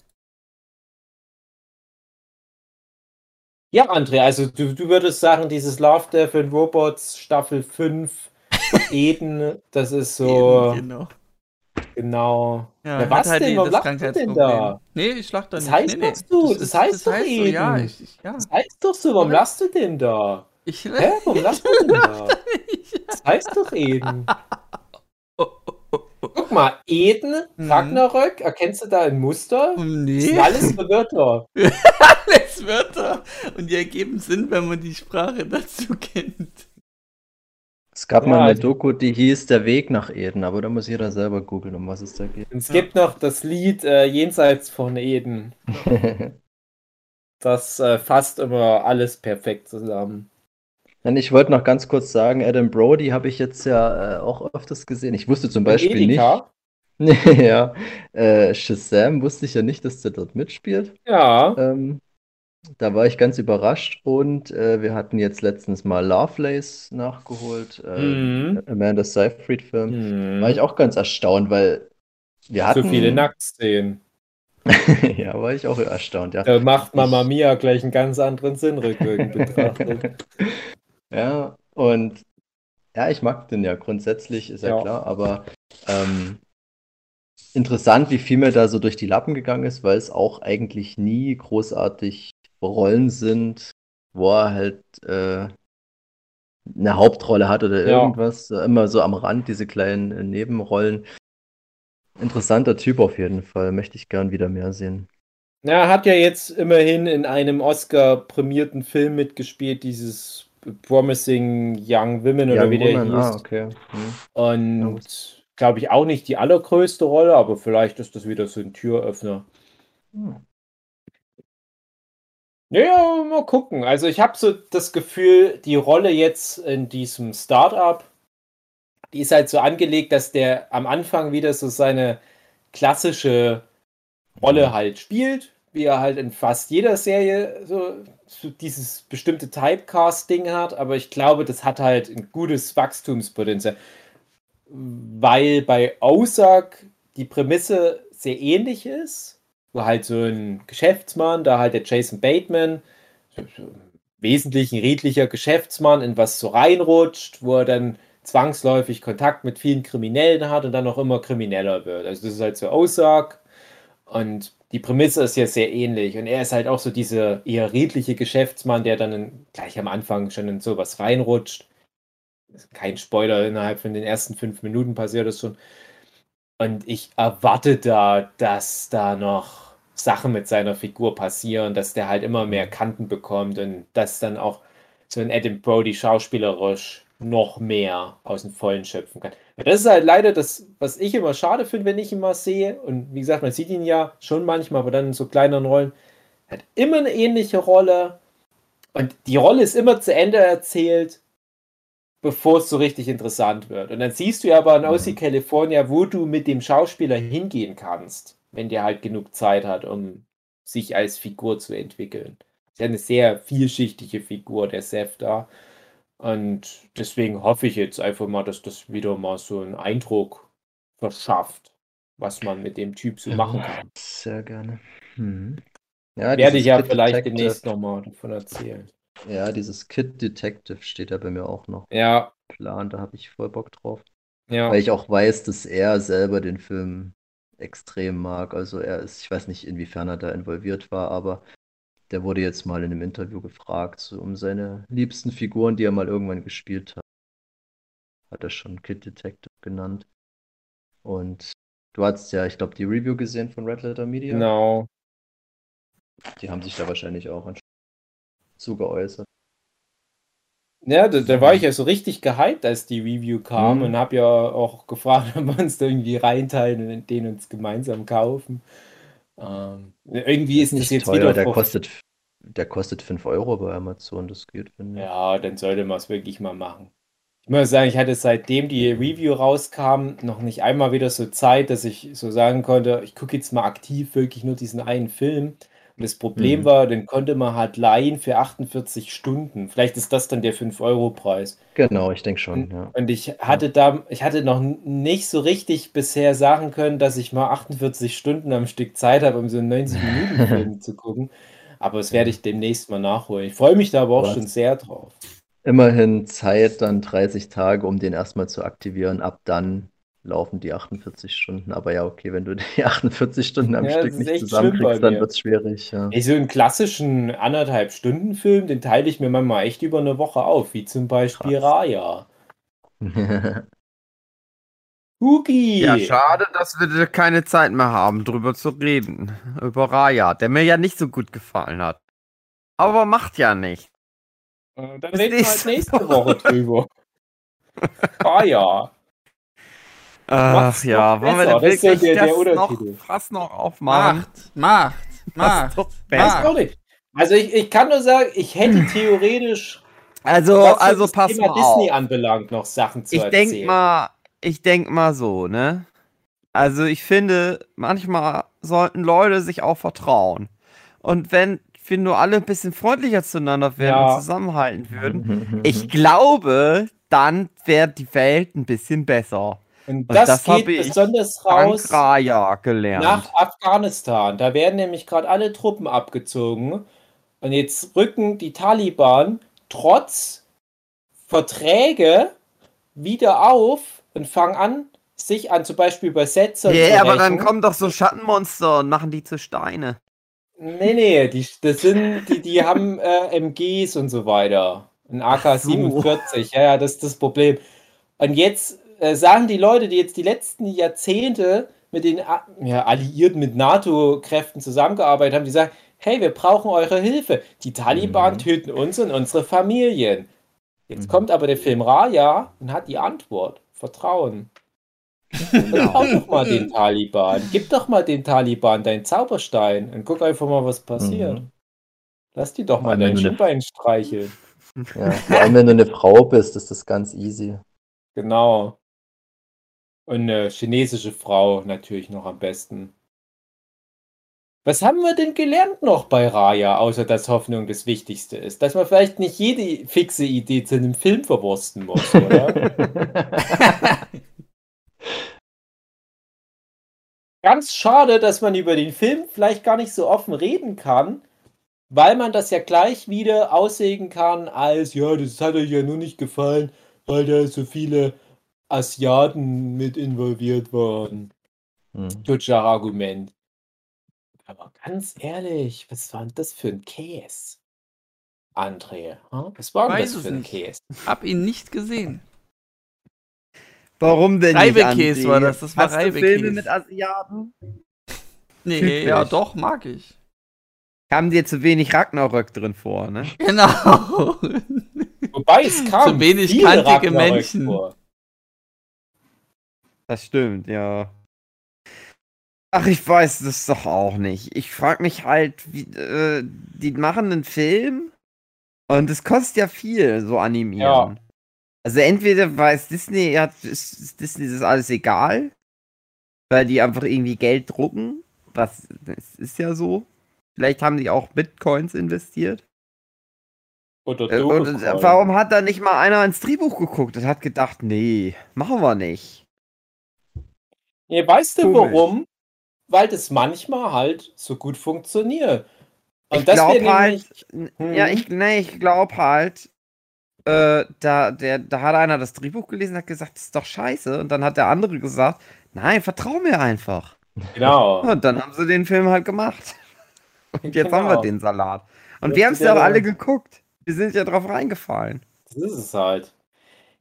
Ja, André, also du, du würdest sagen, dieses Love, Death and Robots Staffel 5 <laughs> Eden, das ist so. Eden, genau. Genau. Ja, ja was halt denn? Warum lachst du denn da? Nee, ich lach da nicht. Das heißt nee, nee. du, das, das, heißt das doch heißt eben. So, ja, ich, ich, ja. Das heißt doch so, warum lachst du denn da? Ich, Hä, warum <laughs> lachst du denn da? Das heißt doch eben. <laughs> Mal, Eden, mhm. Ragnarök, erkennst du da ein Muster? Nee. Das sind alles Wörter. <laughs> alles Wörter. Und die ergeben Sinn, wenn man die Sprache dazu kennt. Es gab ja, mal eine also Doku, die hieß Der Weg nach Eden, aber da muss jeder selber googeln, um was es da geht. Es gibt noch das Lied äh, Jenseits von Eden. <laughs> das äh, fasst immer alles perfekt zusammen. Ich wollte noch ganz kurz sagen, Adam Brody habe ich jetzt ja äh, auch öfters gesehen. Ich wusste zum Beispiel Edeka? nicht. <laughs> ja, äh, Shazam wusste ich ja nicht, dass der dort mitspielt. Ja. Ähm, da war ich ganz überrascht und äh, wir hatten jetzt letztens mal Lovelace nachgeholt, äh, mhm. Amanda Seyfried-Film. Mhm. War ich auch ganz erstaunt, weil wir hatten. So viele Nacktszenen. <laughs> ja, war ich auch erstaunt, ja. Da macht Mama Mia gleich einen ganz anderen Sinn rückwirkend betrachtet. <laughs> ja, und ja, ich mag den ja grundsätzlich, ist ja, ja. klar, aber ähm, interessant, wie viel mir da so durch die Lappen gegangen ist, weil es auch eigentlich nie großartig Rollen sind, wo er halt äh, eine Hauptrolle hat oder ja. irgendwas. Immer so am Rand, diese kleinen äh, Nebenrollen. Interessanter Typ auf jeden Fall. Möchte ich gern wieder mehr sehen. er hat ja jetzt immerhin in einem Oscar-prämierten Film mitgespielt, dieses Promising Young Women oder Young wie der Woman. hieß. Ah, okay. Hm. Und ja, glaube ich auch nicht die allergrößte Rolle, aber vielleicht ist das wieder so ein Türöffner. Hm. Ja, mal gucken. Also ich habe so das Gefühl, die Rolle jetzt in diesem Startup, die ist halt so angelegt, dass der am Anfang wieder so seine klassische Rolle halt spielt, wie er halt in fast jeder Serie so, so dieses bestimmte Typecast-Ding hat. Aber ich glaube, das hat halt ein gutes Wachstumspotenzial, weil bei Ozark die Prämisse sehr ähnlich ist wo halt so ein Geschäftsmann, da halt der Jason Bateman, wesentlich ein redlicher Geschäftsmann, in was so reinrutscht, wo er dann zwangsläufig Kontakt mit vielen Kriminellen hat und dann auch immer krimineller wird. Also das ist halt so Aussag und die Prämisse ist ja sehr ähnlich und er ist halt auch so dieser eher redliche Geschäftsmann, der dann in, gleich am Anfang schon in sowas reinrutscht. Kein Spoiler, innerhalb von den ersten fünf Minuten passiert das schon. Und ich erwarte da, dass da noch Sachen mit seiner Figur passieren, dass der halt immer mehr Kanten bekommt und dass dann auch so ein Adam Brody schauspielerisch noch mehr aus dem Vollen schöpfen kann. Das ist halt leider das, was ich immer schade finde, wenn ich ihn mal sehe. Und wie gesagt, man sieht ihn ja schon manchmal, aber dann in so kleineren Rollen. Er hat immer eine ähnliche Rolle. Und die Rolle ist immer zu Ende erzählt, bevor es so richtig interessant wird. Und dann siehst du ja aber in OC mhm. California, wo du mit dem Schauspieler hingehen kannst wenn der halt genug Zeit hat, um sich als Figur zu entwickeln. Ist ja eine sehr vielschichtige Figur, der Seth da. Und deswegen hoffe ich jetzt einfach mal, dass das wieder mal so einen Eindruck verschafft, was man mit dem Typ so machen kann. Sehr gerne. Mhm. Ja, Werde ich ja Kid vielleicht Detective. demnächst nochmal davon erzählen. Ja, dieses Kid Detective steht da bei mir auch noch. Ja. Plan, da habe ich voll Bock drauf. Ja. Weil ich auch weiß, dass er selber den Film extrem mag. Also er ist, ich weiß nicht, inwiefern er da involviert war, aber der wurde jetzt mal in einem Interview gefragt, so um seine liebsten Figuren, die er mal irgendwann gespielt hat. Hat er schon Kid Detective genannt. Und du hast ja, ich glaube, die Review gesehen von Red Letter Media. Genau. Die haben sich da wahrscheinlich auch zu geäußert. Ja, da, da, war ich ja so richtig gehypt, als die Review kam mhm. und habe ja auch gefragt, <laughs> ob wir uns da irgendwie reinteilen und den uns gemeinsam kaufen. Ähm, irgendwie ist nicht jetzt teuer, wieder. Der kostet, der kostet 5 Euro bei Amazon, das geht, finde ich. Ja, dann sollte man es wirklich mal machen. Ich muss sagen, ich hatte seitdem die Review rauskam noch nicht einmal wieder so Zeit, dass ich so sagen konnte, ich gucke jetzt mal aktiv wirklich nur diesen einen Film. Und das Problem mhm. war, den konnte man halt leihen für 48 Stunden. Vielleicht ist das dann der 5-Euro-Preis. Genau, ich denke schon, und, ja. Und ich hatte da, ich hatte noch nicht so richtig bisher sagen können, dass ich mal 48 Stunden am Stück Zeit habe, um so einen 90-Minuten-Film <laughs> zu gucken. Aber das werde ich demnächst mal nachholen. Ich freue mich da aber auch Was? schon sehr drauf. Immerhin Zeit, dann 30 Tage, um den erstmal zu aktivieren. Ab dann laufen die 48 Stunden. Aber ja, okay, wenn du <laughs> die 48 Stunden am ja, Stück nicht zusammenkriegst, dann wird es schwierig. Ja. Ich so einen klassischen anderthalb Stunden Film, den teile ich mir manchmal echt über eine Woche auf, wie zum Beispiel Krass. Raya. <laughs> Hugi! Ja, schade, dass wir keine Zeit mehr haben, drüber zu reden. Über Raya, der mir ja nicht so gut gefallen hat. Aber macht ja nicht. Äh, dann reden wir halt nächste Woche drüber. <laughs> Raya. Ach ja, wollen wir denn wirklich das, der, der das noch, fast noch aufmachen? Macht, macht, <laughs> macht. macht. Also ich, ich kann nur sagen, ich hätte <laughs> theoretisch, also, was also das pass Thema mal Disney auf. anbelangt, noch Sachen zu ich erzählen. Denk mal, ich denke mal so, ne? Also ich finde, manchmal sollten Leute sich auch vertrauen. Und wenn wir nur alle ein bisschen freundlicher zueinander werden ja. und zusammenhalten würden, <laughs> ich glaube, dann wäre die Welt ein bisschen besser. Und das, das geht besonders raus gelernt. nach Afghanistan. Da werden nämlich gerade alle Truppen abgezogen. Und jetzt rücken die Taliban trotz Verträge wieder auf und fangen an, sich an zum Beispiel Übersetzer yeah, zu Yeah, aber dann kommen doch so Schattenmonster und machen die zu Steine. Nee, nee, die, das sind, die, die haben äh, MGs und so weiter. Ein AK-47, so. ja, ja, das ist das Problem. Und jetzt äh, sagen die Leute, die jetzt die letzten Jahrzehnte mit den ja, Alliierten, mit NATO-Kräften zusammengearbeitet haben, die sagen, hey, wir brauchen eure Hilfe. Die Taliban mhm. töten uns und unsere Familien. Jetzt mhm. kommt aber der Film Raya und hat die Antwort. Vertrauen. <laughs> Genau. doch mal den Taliban. Gib doch mal den Taliban deinen Zauberstein und guck einfach mal, was passiert. Mhm. Lass die doch mal dein Schienbein streicheln. Ja, vor allem, wenn du eine Frau bist, ist das ganz easy. Genau. Und eine chinesische Frau natürlich noch am besten. Was haben wir denn gelernt noch bei Raya, außer dass Hoffnung das Wichtigste ist? Dass man vielleicht nicht jede fixe Idee zu einem Film verwursten muss, oder? <laughs> Ganz schade, dass man über den Film vielleicht gar nicht so offen reden kann, weil man das ja gleich wieder aussägen kann als, ja, das hat euch ja nur nicht gefallen, weil da so viele Asiaten mit involviert waren. Hm. Deutscher Argument. Aber ganz ehrlich, was war denn das für ein Käse? André, hm? was war denn das für ein nicht. Käse? Hab ihn nicht gesehen. Warum denn Reibekäse war das, das war Hast Reibekäse. Filme mit Asiaten? Nee, Typisch. ja doch, mag ich. Haben dir zu wenig Ragnarök drin vor, ne? <laughs> Genau. Wobei es kam zu wenig kantige Menschen. Vor. Das stimmt, ja. Ach, ich weiß das doch auch nicht. Ich frage mich halt, wie, äh, die machen einen Film und es kostet ja viel, so animieren. Ja. Also entweder weiß Disney, hat, ist, ist Disney das alles egal, weil die einfach irgendwie Geld drucken. Was das ist ja so. Vielleicht haben die auch Bitcoins investiert. Oder äh, und warum hat da nicht mal einer ins Drehbuch geguckt und hat gedacht, nee, machen wir nicht. Nee, weißt du warum? Weil das manchmal halt so gut funktioniert. Und ich glaube halt, hm. ja, ich, nee, ich glaube halt, äh, da, der, da hat einer das Drehbuch gelesen und hat gesagt, das ist doch scheiße. Und dann hat der andere gesagt, nein, vertrau mir einfach. Genau. <laughs> Und dann haben sie den Film halt gemacht. <laughs> Und jetzt genau. haben wir den Salat. Und das wir haben es ja auch alle geguckt. Wir sind ja drauf reingefallen. Das ist es halt.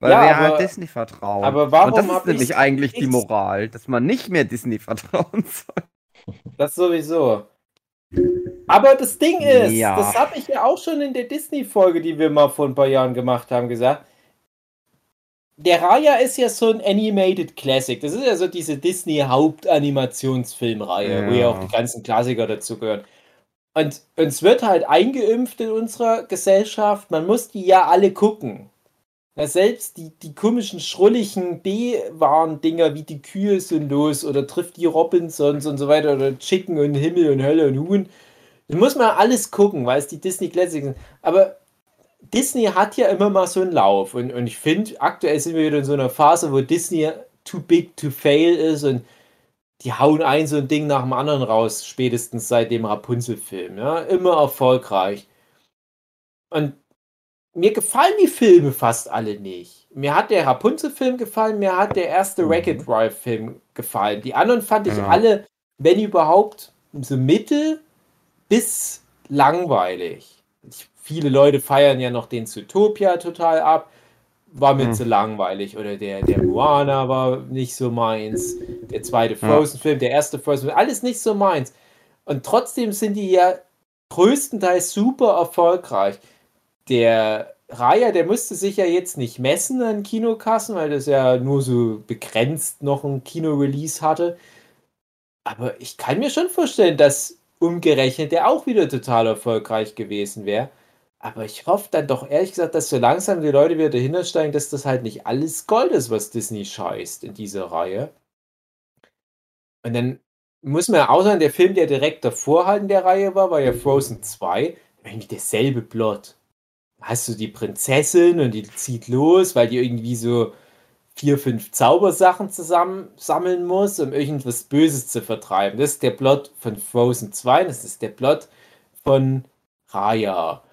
Weil ja, wir aber, halt Disney vertrauen. Aber warum Und das ist nämlich eigentlich die Moral, dass man nicht mehr Disney <laughs> vertrauen soll. Das sowieso. Aber das Ding ist, ja. das habe ich ja auch schon in der Disney-Folge, die wir mal vor ein paar Jahren gemacht haben, gesagt. Der Raya ist ja so ein Animated Classic. Das ist ja so diese Disney-Hauptanimationsfilmreihe, ja. wo ja auch die ganzen Klassiker dazu gehören. Und uns wird halt eingeimpft in unserer Gesellschaft, man muss die ja alle gucken. Ja, selbst die, die komischen, schrulligen B-Waren-Dinger wie die Kühe sind los oder trifft die Robinsons und so weiter oder Chicken und Himmel und Hölle und Huhn. Das muss man alles gucken, weil es die Disney Classics sind. Aber Disney hat ja immer mal so einen Lauf und, und ich finde, aktuell sind wir wieder in so einer Phase, wo Disney too big to fail ist und die hauen ein so ein Ding nach dem anderen raus, spätestens seit dem Rapunzel-Film. Ja? Immer erfolgreich. Und mir gefallen die Filme fast alle nicht. Mir hat der Rapunzel-Film gefallen, mir hat der erste mhm. Wreck-It Ralph-Film gefallen. Die anderen fand ich ja. alle, wenn überhaupt, so mittel bis langweilig. Ich, viele Leute feiern ja noch den Zootopia total ab. War mir mhm. zu langweilig. Oder der, der Moana war nicht so meins. Der zweite Frozen-Film, der erste Frozen-Film, alles nicht so meins. Und trotzdem sind die ja größtenteils super erfolgreich der Raya, der müsste sich ja jetzt nicht messen an Kinokassen, weil das ja nur so begrenzt noch ein Kino-Release hatte. Aber ich kann mir schon vorstellen, dass umgerechnet der auch wieder total erfolgreich gewesen wäre. Aber ich hoffe dann doch ehrlich gesagt, dass so langsam die Leute wieder dahinter steigen, dass das halt nicht alles Gold ist, was Disney scheißt in dieser Reihe. Und dann muss man ja auch sagen, der Film, der direkt davor halt in der Reihe war, war ja Frozen 2. Eigentlich derselbe Plot hast du die Prinzessin und die zieht los, weil die irgendwie so vier, fünf Zaubersachen zusammen sammeln muss, um irgendwas Böses zu vertreiben. Das ist der Plot von Frozen 2, das ist der Plot von Raya.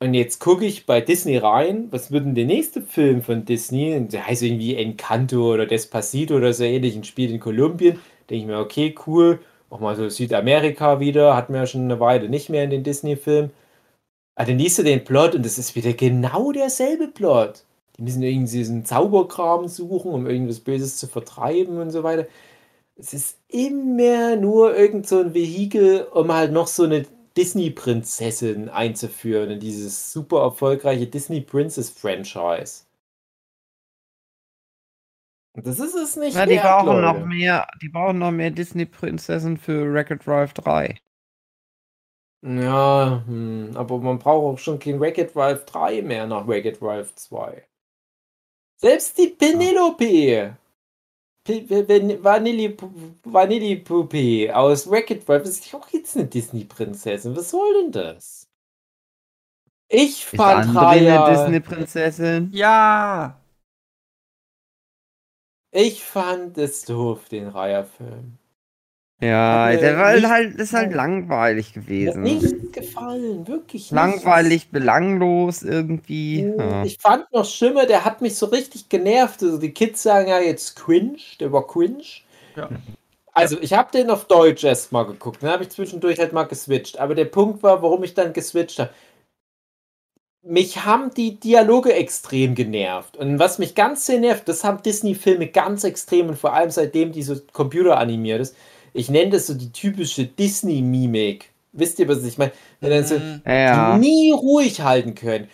Und jetzt gucke ich bei Disney rein, was wird denn der nächste Film von Disney? Der heißt irgendwie Encanto oder Despacito oder so ähnlich, ein Spiel in Kolumbien. Denke ich mir, okay, cool. Auch mal so Südamerika wieder, hatten wir ja schon eine Weile nicht mehr in den Disney-Filmen. Aber ah, dann liest du den Plot und es ist wieder genau derselbe Plot. Die müssen irgendwie diesen Zauberkram suchen, um irgendwas Böses zu vertreiben und so weiter. Es ist immer nur irgend so ein Vehikel, um halt noch so eine Disney-Prinzessin einzuführen in dieses super erfolgreiche Disney Princess-Franchise. Das ist es nicht. Ja, die wert, brauchen Leute. noch mehr, die brauchen noch mehr Disney-Prinzessin für Record Drive 3. Ja, hm, aber man braucht auch schon kein Wreck-It Ralph 3 mehr nach Wreck-It Ralph 2. Selbst die Penelope, Vanillipuppe aus Wreck-It Ralph ist auch jetzt eine Disney-Prinzessin. Was soll denn das? Ich fand ist Raya... eine Disney-Prinzessin? Ja! Ich fand es doof, den Raya-Film. Ja, der war halt, ist halt langweilig gewesen. Mir nicht gefallen, wirklich nicht. Langweilig, belanglos irgendwie. Hm, ja. Ich fand noch schlimmer, der hat mich so richtig genervt. Also die Kids sagen ja jetzt cringe, der war cringe. Ja. Also ich habe den auf Deutsch erstmal geguckt, dann habe ich zwischendurch halt mal geswitcht. Aber der Punkt war, warum ich dann geswitcht habe. Mich haben die Dialoge extrem genervt. Und was mich ganz sehr nervt, das haben Disney-Filme ganz extrem und vor allem seitdem die so computeranimiert ist ich nenne das so die typische Disney-Mimik. Wisst ihr, was ich meine? Wenn dann so, mhm. ja. die nie ruhig halten können.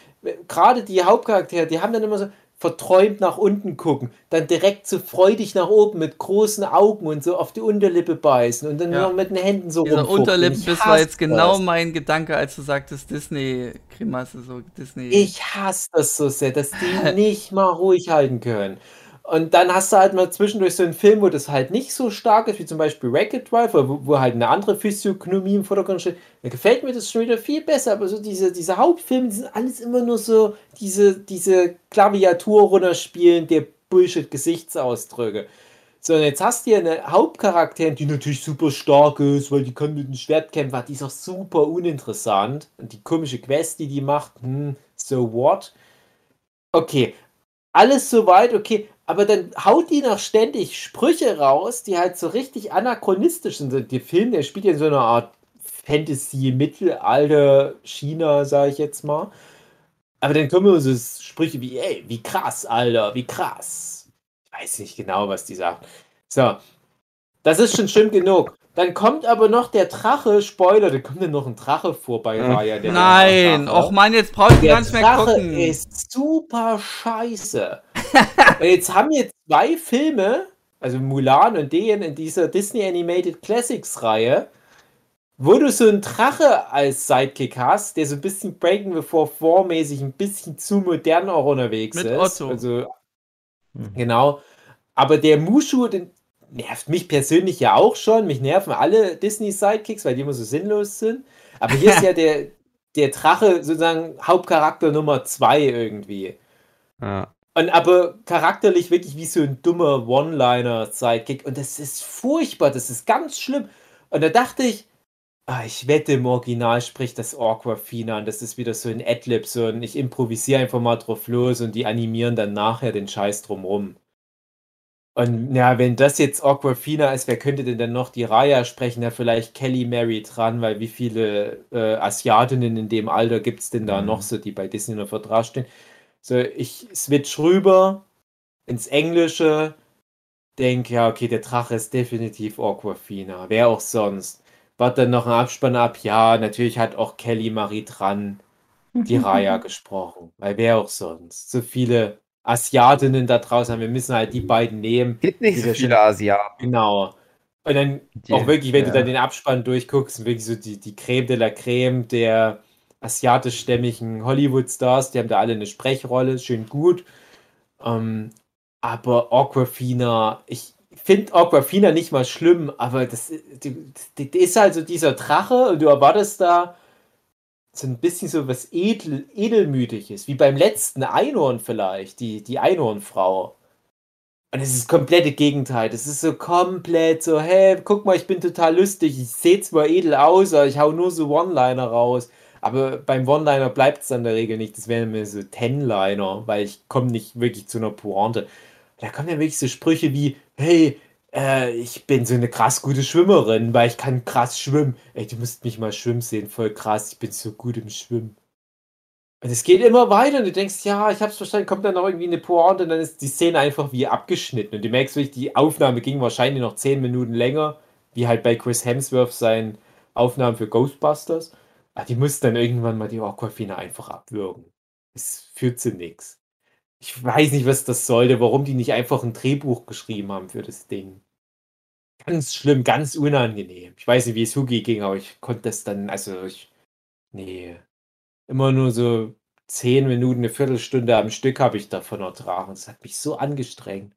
Gerade die Hauptcharaktere, die haben dann immer so verträumt nach unten gucken, dann direkt so freudig nach oben mit großen Augen und so auf die Unterlippe beißen und dann ja. noch mit den Händen so Dieser Unterlippenbiss war jetzt genau das. mein Gedanke, als du sagtest Disney-Grimasse, so Disney. Ich hasse das so sehr, dass die <laughs> nicht mal ruhig halten können. Und dann hast du halt mal zwischendurch so einen Film, wo das halt nicht so stark ist, wie zum Beispiel Racket Drive, wo, wo halt eine andere Physiognomie im Vordergrund steht. Da gefällt mir das schon wieder viel besser, aber so diese, diese Hauptfilme, die sind alles immer nur so diese, diese Klaviatur runterspielen, der Bullshit-Gesichtsausdrücke. So, und jetzt hast du hier eine Hauptcharakterin, die natürlich super stark ist, weil die kann mit dem Schwert kämpfen, die ist auch super uninteressant. Und die komische Quest, die die macht, hm, so what? Okay, alles soweit, okay, aber dann haut die noch ständig Sprüche raus, die halt so richtig anachronistisch sind. Der Film, der spielt ja in so einer Art Fantasy-Mittelalter China, sage ich jetzt mal. Aber dann kommen immer so Sprüche wie, ey, wie krass, Alter, wie krass. Ich weiß nicht genau, was die sagt. So, das ist schon schlimm genug. Dann kommt aber noch der Drache, Spoiler, da kommt dann noch ein Drache vor bei hm. Raya. Nein, och man, jetzt brauche ich gar nicht mehr gucken. Der Drache ist super scheiße. <laughs> jetzt haben wir zwei Filme, also Mulan und den in dieser Disney Animated Classics Reihe, wo du so einen Drache als Sidekick hast, der so ein bisschen Breaking Before Four-mäßig ein bisschen zu modern auch unterwegs Mit ist. Otto. Also, mhm. genau. Aber der Mushu, den, nervt mich persönlich ja auch schon. Mich nerven alle Disney-Sidekicks, weil die immer so sinnlos sind. Aber hier ist <laughs> ja der, der Drache sozusagen Hauptcharakter Nummer zwei irgendwie. Ja. Und aber charakterlich wirklich wie so ein dummer One-Liner-Sidekick. Und das ist furchtbar, das ist ganz schlimm. Und da dachte ich, ah, ich wette, im Original spricht das Aquafina und das ist wieder so ein Adlib, so ein ich improvisiere einfach mal drauf los und die animieren dann nachher den Scheiß drumrum. Und ja, wenn das jetzt Aquafina ist, wer könnte denn dann noch die Raya sprechen? Ja, vielleicht Kelly Mary dran, weil wie viele äh, Asiatinnen in dem Alter gibt es denn da mhm. noch so, die bei Disney unter Vertrag stehen? So, ich switch rüber ins Englische, denke, ja, okay, der Drache ist definitiv Aquafina. Wer auch sonst. Warte dann noch ein Abspann ab? Ja, natürlich hat auch Kelly Marie dran die <laughs> Raya gesprochen. Weil wer auch sonst. So viele Asiatinnen da draußen haben. Wir müssen halt die beiden nehmen. Gibt nicht so viele Asiaten. Genau. Und dann die, auch wirklich, wenn ja. du dann den Abspann durchguckst, wirklich so die, die Creme de la Creme der asiatischstämmigen Hollywood-Stars, die haben da alle eine Sprechrolle, schön gut. Ähm, aber Aquafina, ich finde Aquafina nicht mal schlimm, aber das, das, das ist halt so dieser Drache und du erwartest da so ein bisschen so was Edel, Edelmütiges, wie beim letzten Einhorn vielleicht, die, die Einhornfrau. Und es ist das komplette Gegenteil. Das ist so komplett so, hey, guck mal, ich bin total lustig. Ich sehe zwar edel aus, aber ich hau nur so One-Liner raus. Aber beim One-Liner bleibt es in der Regel nicht. Das wären mir so Ten-Liner, weil ich komme nicht wirklich zu einer Pointe. Da kommen ja wirklich so Sprüche wie, hey, äh, ich bin so eine krass gute Schwimmerin, weil ich kann krass schwimmen. Ey, du musst mich mal schwimmen sehen, voll krass, ich bin so gut im Schwimmen. Und es geht immer weiter und du denkst, ja, ich hab's verstanden, kommt dann noch irgendwie eine Pointe und dann ist die Szene einfach wie abgeschnitten. Und du merkst wirklich, die Aufnahme ging wahrscheinlich noch 10 Minuten länger, wie halt bei Chris Hemsworth seinen Aufnahmen für Ghostbusters. Aber die mussten dann irgendwann mal die Aquafina einfach abwürgen. Es führt zu nichts. Ich weiß nicht, was das sollte, warum die nicht einfach ein Drehbuch geschrieben haben für das Ding. Ganz schlimm, ganz unangenehm. Ich weiß nicht, wie es Hugi ging, aber ich konnte das dann, also ich. Nee. Immer nur so zehn Minuten, eine Viertelstunde am Stück habe ich davon ertragen. Das hat mich so angestrengt.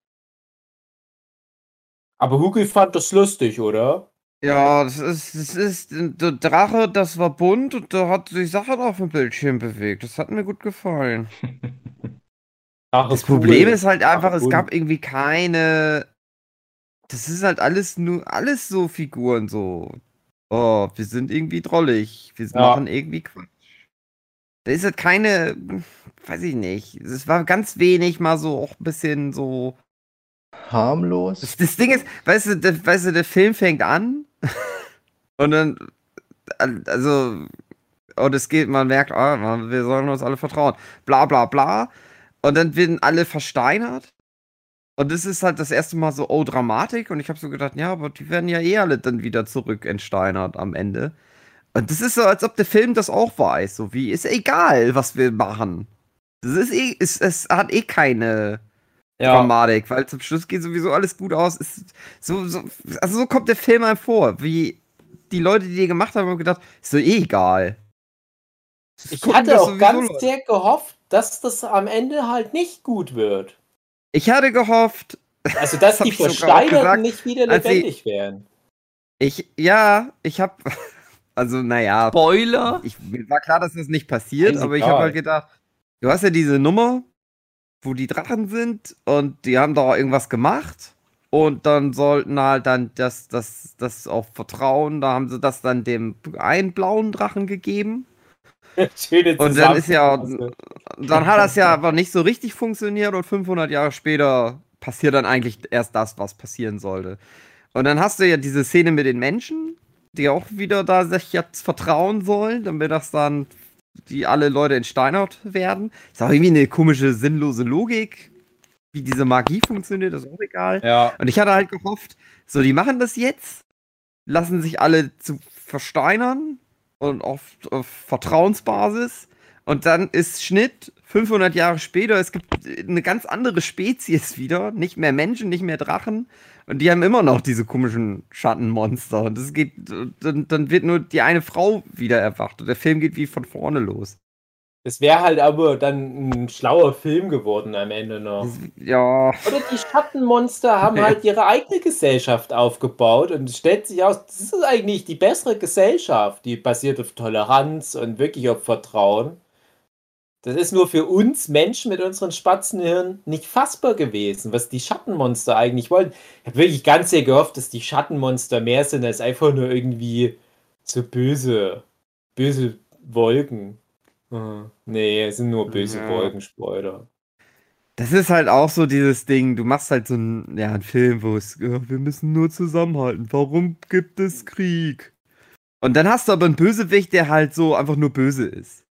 Aber Hugi fand das lustig, oder? Ja, das ist, das ist, der Drache, das war bunt und da hat sich Sachen auf dem Bildschirm bewegt. Das hat mir gut gefallen. <laughs> Ach, das Problem ist halt einfach, Ach, es gab irgendwie keine. Das ist halt alles nur, alles so Figuren so. Oh, wir sind irgendwie drollig. Wir ja. machen irgendwie Quatsch. Da ist halt keine, weiß ich nicht. Es war ganz wenig mal so auch ein bisschen so. Harmlos. Das, das Ding ist, weißt du, der, weißt du, der Film fängt an und dann, also, und es geht, man merkt, oh, wir sollen uns alle vertrauen. Bla bla bla. Und dann werden alle versteinert. Und das ist halt das erste Mal so, oh, Dramatik. Und ich habe so gedacht, ja, aber die werden ja eh alle dann wieder zurück entsteinert am Ende. Und das ist so, als ob der Film das auch weiß. So wie, ist egal, was wir machen. Das ist eh, ist, es hat eh keine ja. Dramatik, weil zum Schluss geht sowieso alles gut aus. Ist so, so, also so kommt der Film einem vor, wie die Leute, die den gemacht haben, haben gedacht, ist so eh egal. Ich hatte auch ganz Leute. sehr gehofft, dass das am Ende halt nicht gut wird. Ich hatte gehofft. Also, dass <laughs> das die Versteinerten nicht wieder lebendig ich, werden. Ich, ja, ich hab. <laughs> Also, naja. Spoiler? Ich, mir war klar, dass das nicht passiert, aber ich habe halt gedacht, du hast ja diese Nummer, wo die Drachen sind und die haben da irgendwas gemacht. Und dann sollten halt dann das, das, das auf Vertrauen, da haben sie das dann dem einen blauen Drachen gegeben. <laughs> Schöne und dann ist ja, dann hat das ja aber nicht so richtig funktioniert und 500 Jahre später passiert dann eigentlich erst das, was passieren sollte. Und dann hast du ja diese Szene mit den Menschen, die auch wieder da sich jetzt vertrauen sollen, damit das dann die alle Leute entsteinert werden. Ist auch irgendwie eine komische, sinnlose Logik, wie diese Magie funktioniert, ist auch egal. Ja. Und ich hatte halt gehofft, so, die machen das jetzt lassen sich alle zu versteinern und auf, auf Vertrauensbasis. Und dann ist Schnitt 500 Jahre später. Es gibt eine ganz andere Spezies wieder. Nicht mehr Menschen, nicht mehr Drachen. Und die haben immer noch diese komischen Schattenmonster. Und das geht, dann, dann wird nur die eine Frau wieder erwacht. Und der Film geht wie von vorne los. Es wäre halt aber dann ein schlauer Film geworden am Ende noch. Ja. Oder die Schattenmonster haben <laughs> halt ihre eigene Gesellschaft aufgebaut und es stellt sich aus, das ist eigentlich die bessere Gesellschaft, die basiert auf Toleranz und wirklich auf Vertrauen. Das ist nur für uns Menschen mit unseren Spatzenhirn nicht fassbar gewesen, was die Schattenmonster eigentlich wollen. Ich habe wirklich ganz sehr gehofft, dass die Schattenmonster mehr sind als einfach nur irgendwie so böse, böse Wolken. Nee, es sind nur böse ja. Wolkenspeuder. Das ist halt auch so dieses Ding, du machst halt so einen, ja, einen Film, wo es, ja, wir müssen nur zusammenhalten. Warum gibt es Krieg? Und dann hast du aber einen Bösewicht, der halt so einfach nur böse ist.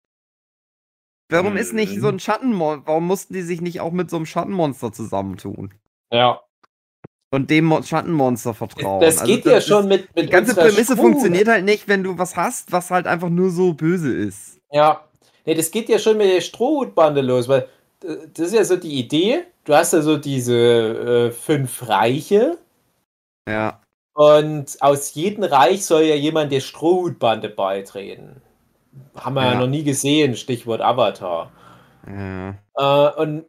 Warum ist nicht so ein Schattenmonster? Warum mussten die sich nicht auch mit so einem Schattenmonster zusammentun? Ja. Und dem Schattenmonster vertrauen. Das also geht also, ja schon mit, mit. Die ganze Prämisse Spur. funktioniert halt nicht, wenn du was hast, was halt einfach nur so böse ist. Ja. Nee, das geht ja schon mit der Strohhutbande los, weil äh, das ist ja so die Idee. Du hast ja so diese äh, fünf Reiche. Ja. Und aus jedem Reich soll ja jemand der Strohhutbande beitreten. Haben wir ja. ja noch nie gesehen, Stichwort Avatar. Ja. Äh, und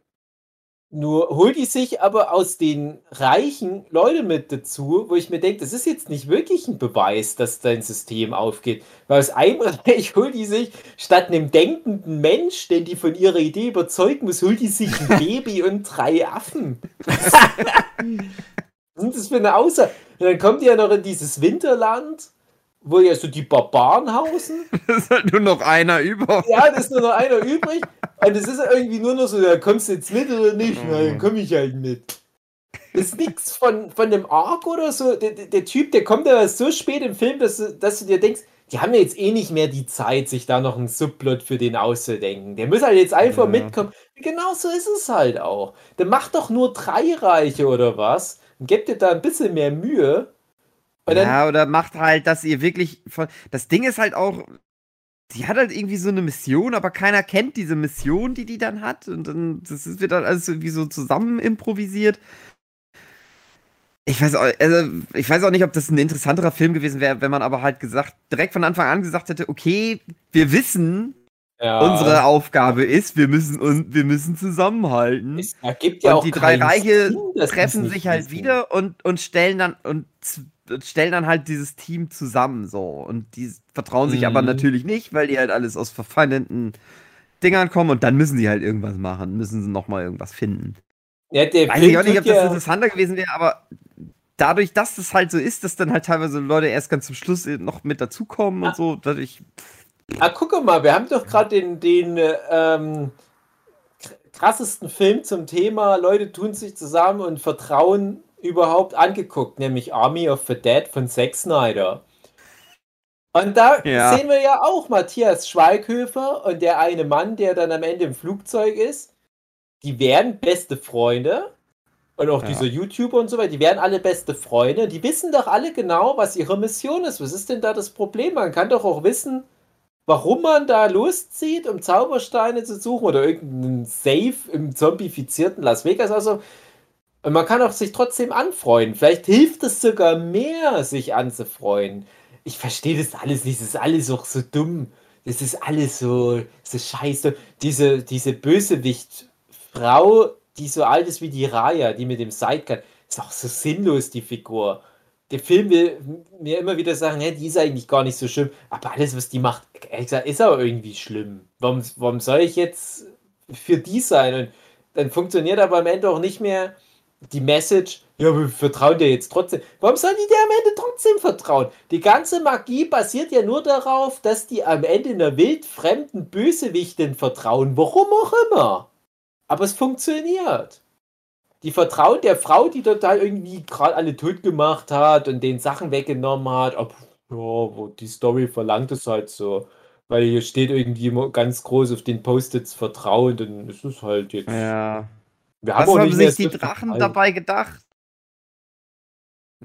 nur holt die sich aber aus den reichen Leuten mit dazu, wo ich mir denke, das ist jetzt nicht wirklich ein Beweis, dass dein System aufgeht. Weil aus einem <laughs> Reich holt die sich, statt einem denkenden Mensch, den die von ihrer Idee überzeugen muss, holt die sich ein <laughs> Baby und drei Affen. <laughs> Was sind das für eine Aussage? Und dann kommt die ja noch in dieses Winterland wo ja so die Barbaren hausen. <laughs> Das ist halt nur noch einer über. Ja, das ist nur noch einer übrig. Und es ist irgendwie nur noch so, da kommst du jetzt mit oder nicht? Na, dann komme ich halt mit. Das ist nichts von, von dem Arc oder so. Der, der, der, Typ, der kommt ja so spät im Film, dass, du, dass du dir denkst, die haben ja jetzt eh nicht mehr die Zeit, sich da noch einen Subplot für den auszudenken. Der muss halt jetzt einfach ja. mitkommen. Genau so ist es halt auch. Der macht doch nur drei Reiche oder was und gibt dir da ein bisschen mehr Mühe ja, oder macht halt, dass ihr wirklich. Das Ding ist halt auch, die hat halt irgendwie so eine Mission, aber keiner kennt diese Mission, die die dann hat. Und dann das wird dann alles irgendwie so zusammen improvisiert. Ich weiß, auch, also, ich weiß auch nicht, ob das ein interessanterer Film gewesen wäre, wenn man aber halt gesagt, direkt von Anfang an gesagt hätte, okay, wir wissen, ja. unsere Aufgabe ist, wir müssen und wir müssen zusammenhalten. Es ergibt ja und die drei Reiche Sinn, treffen sich halt wieder und, und stellen dann und stellen dann halt dieses Team zusammen so. Und die vertrauen sich mhm. aber natürlich nicht, weil die halt alles aus verfeindeten Dingern kommen und dann müssen sie halt irgendwas machen, müssen sie nochmal irgendwas finden. Ja, der Weiß ich auch nicht, ob das interessanter gewesen wäre, aber dadurch, dass das halt so ist, dass dann halt teilweise Leute erst ganz zum Schluss noch mit dazukommen ah. und so, dadurch. Ah, guck mal, wir haben doch gerade den, den ähm, krassesten Film zum Thema, Leute tun sich zusammen und vertrauen überhaupt angeguckt, nämlich Army of the Dead von Zack Snyder. Und da ja. sehen wir ja auch Matthias Schweighöfer und der eine Mann, der dann am Ende im Flugzeug ist. Die werden beste Freunde. Und auch ja. dieser YouTuber und so weiter, die werden alle beste Freunde. Die wissen doch alle genau, was ihre Mission ist. Was ist denn da das Problem? Man kann doch auch wissen, warum man da loszieht, um Zaubersteine zu suchen oder irgendeinen Safe im zombifizierten Las Vegas. Also, und man kann auch sich trotzdem anfreuen. Vielleicht hilft es sogar mehr, sich anzufreuen. Ich verstehe das alles nicht. Das ist alles auch so dumm. Das ist alles so, so scheiße. Diese, diese Bösewicht-Frau, die so alt ist wie die Raya, die mit dem Sidecut, ist auch so sinnlos, die Figur. Der Film will mir immer wieder sagen, hey, die ist eigentlich gar nicht so schlimm. Aber alles, was die macht, ist auch irgendwie schlimm. Warum, warum soll ich jetzt für die sein? Und dann funktioniert aber am Ende auch nicht mehr die Message, ja, wir vertrauen dir jetzt trotzdem. Warum sollen die dir am Ende trotzdem vertrauen? Die ganze Magie basiert ja nur darauf, dass die am Ende einer wildfremden Bösewichtin vertrauen. Warum auch immer. Aber es funktioniert. Die vertrauen der Frau, die total irgendwie gerade alle tot gemacht hat und den Sachen weggenommen hat. Ob, ja, die Story verlangt es halt so. Weil hier steht irgendwie ganz groß auf den Post-its Vertrauen, dann ist es halt jetzt. Ja. Wir haben Was haben sich die Drachen dabei gedacht?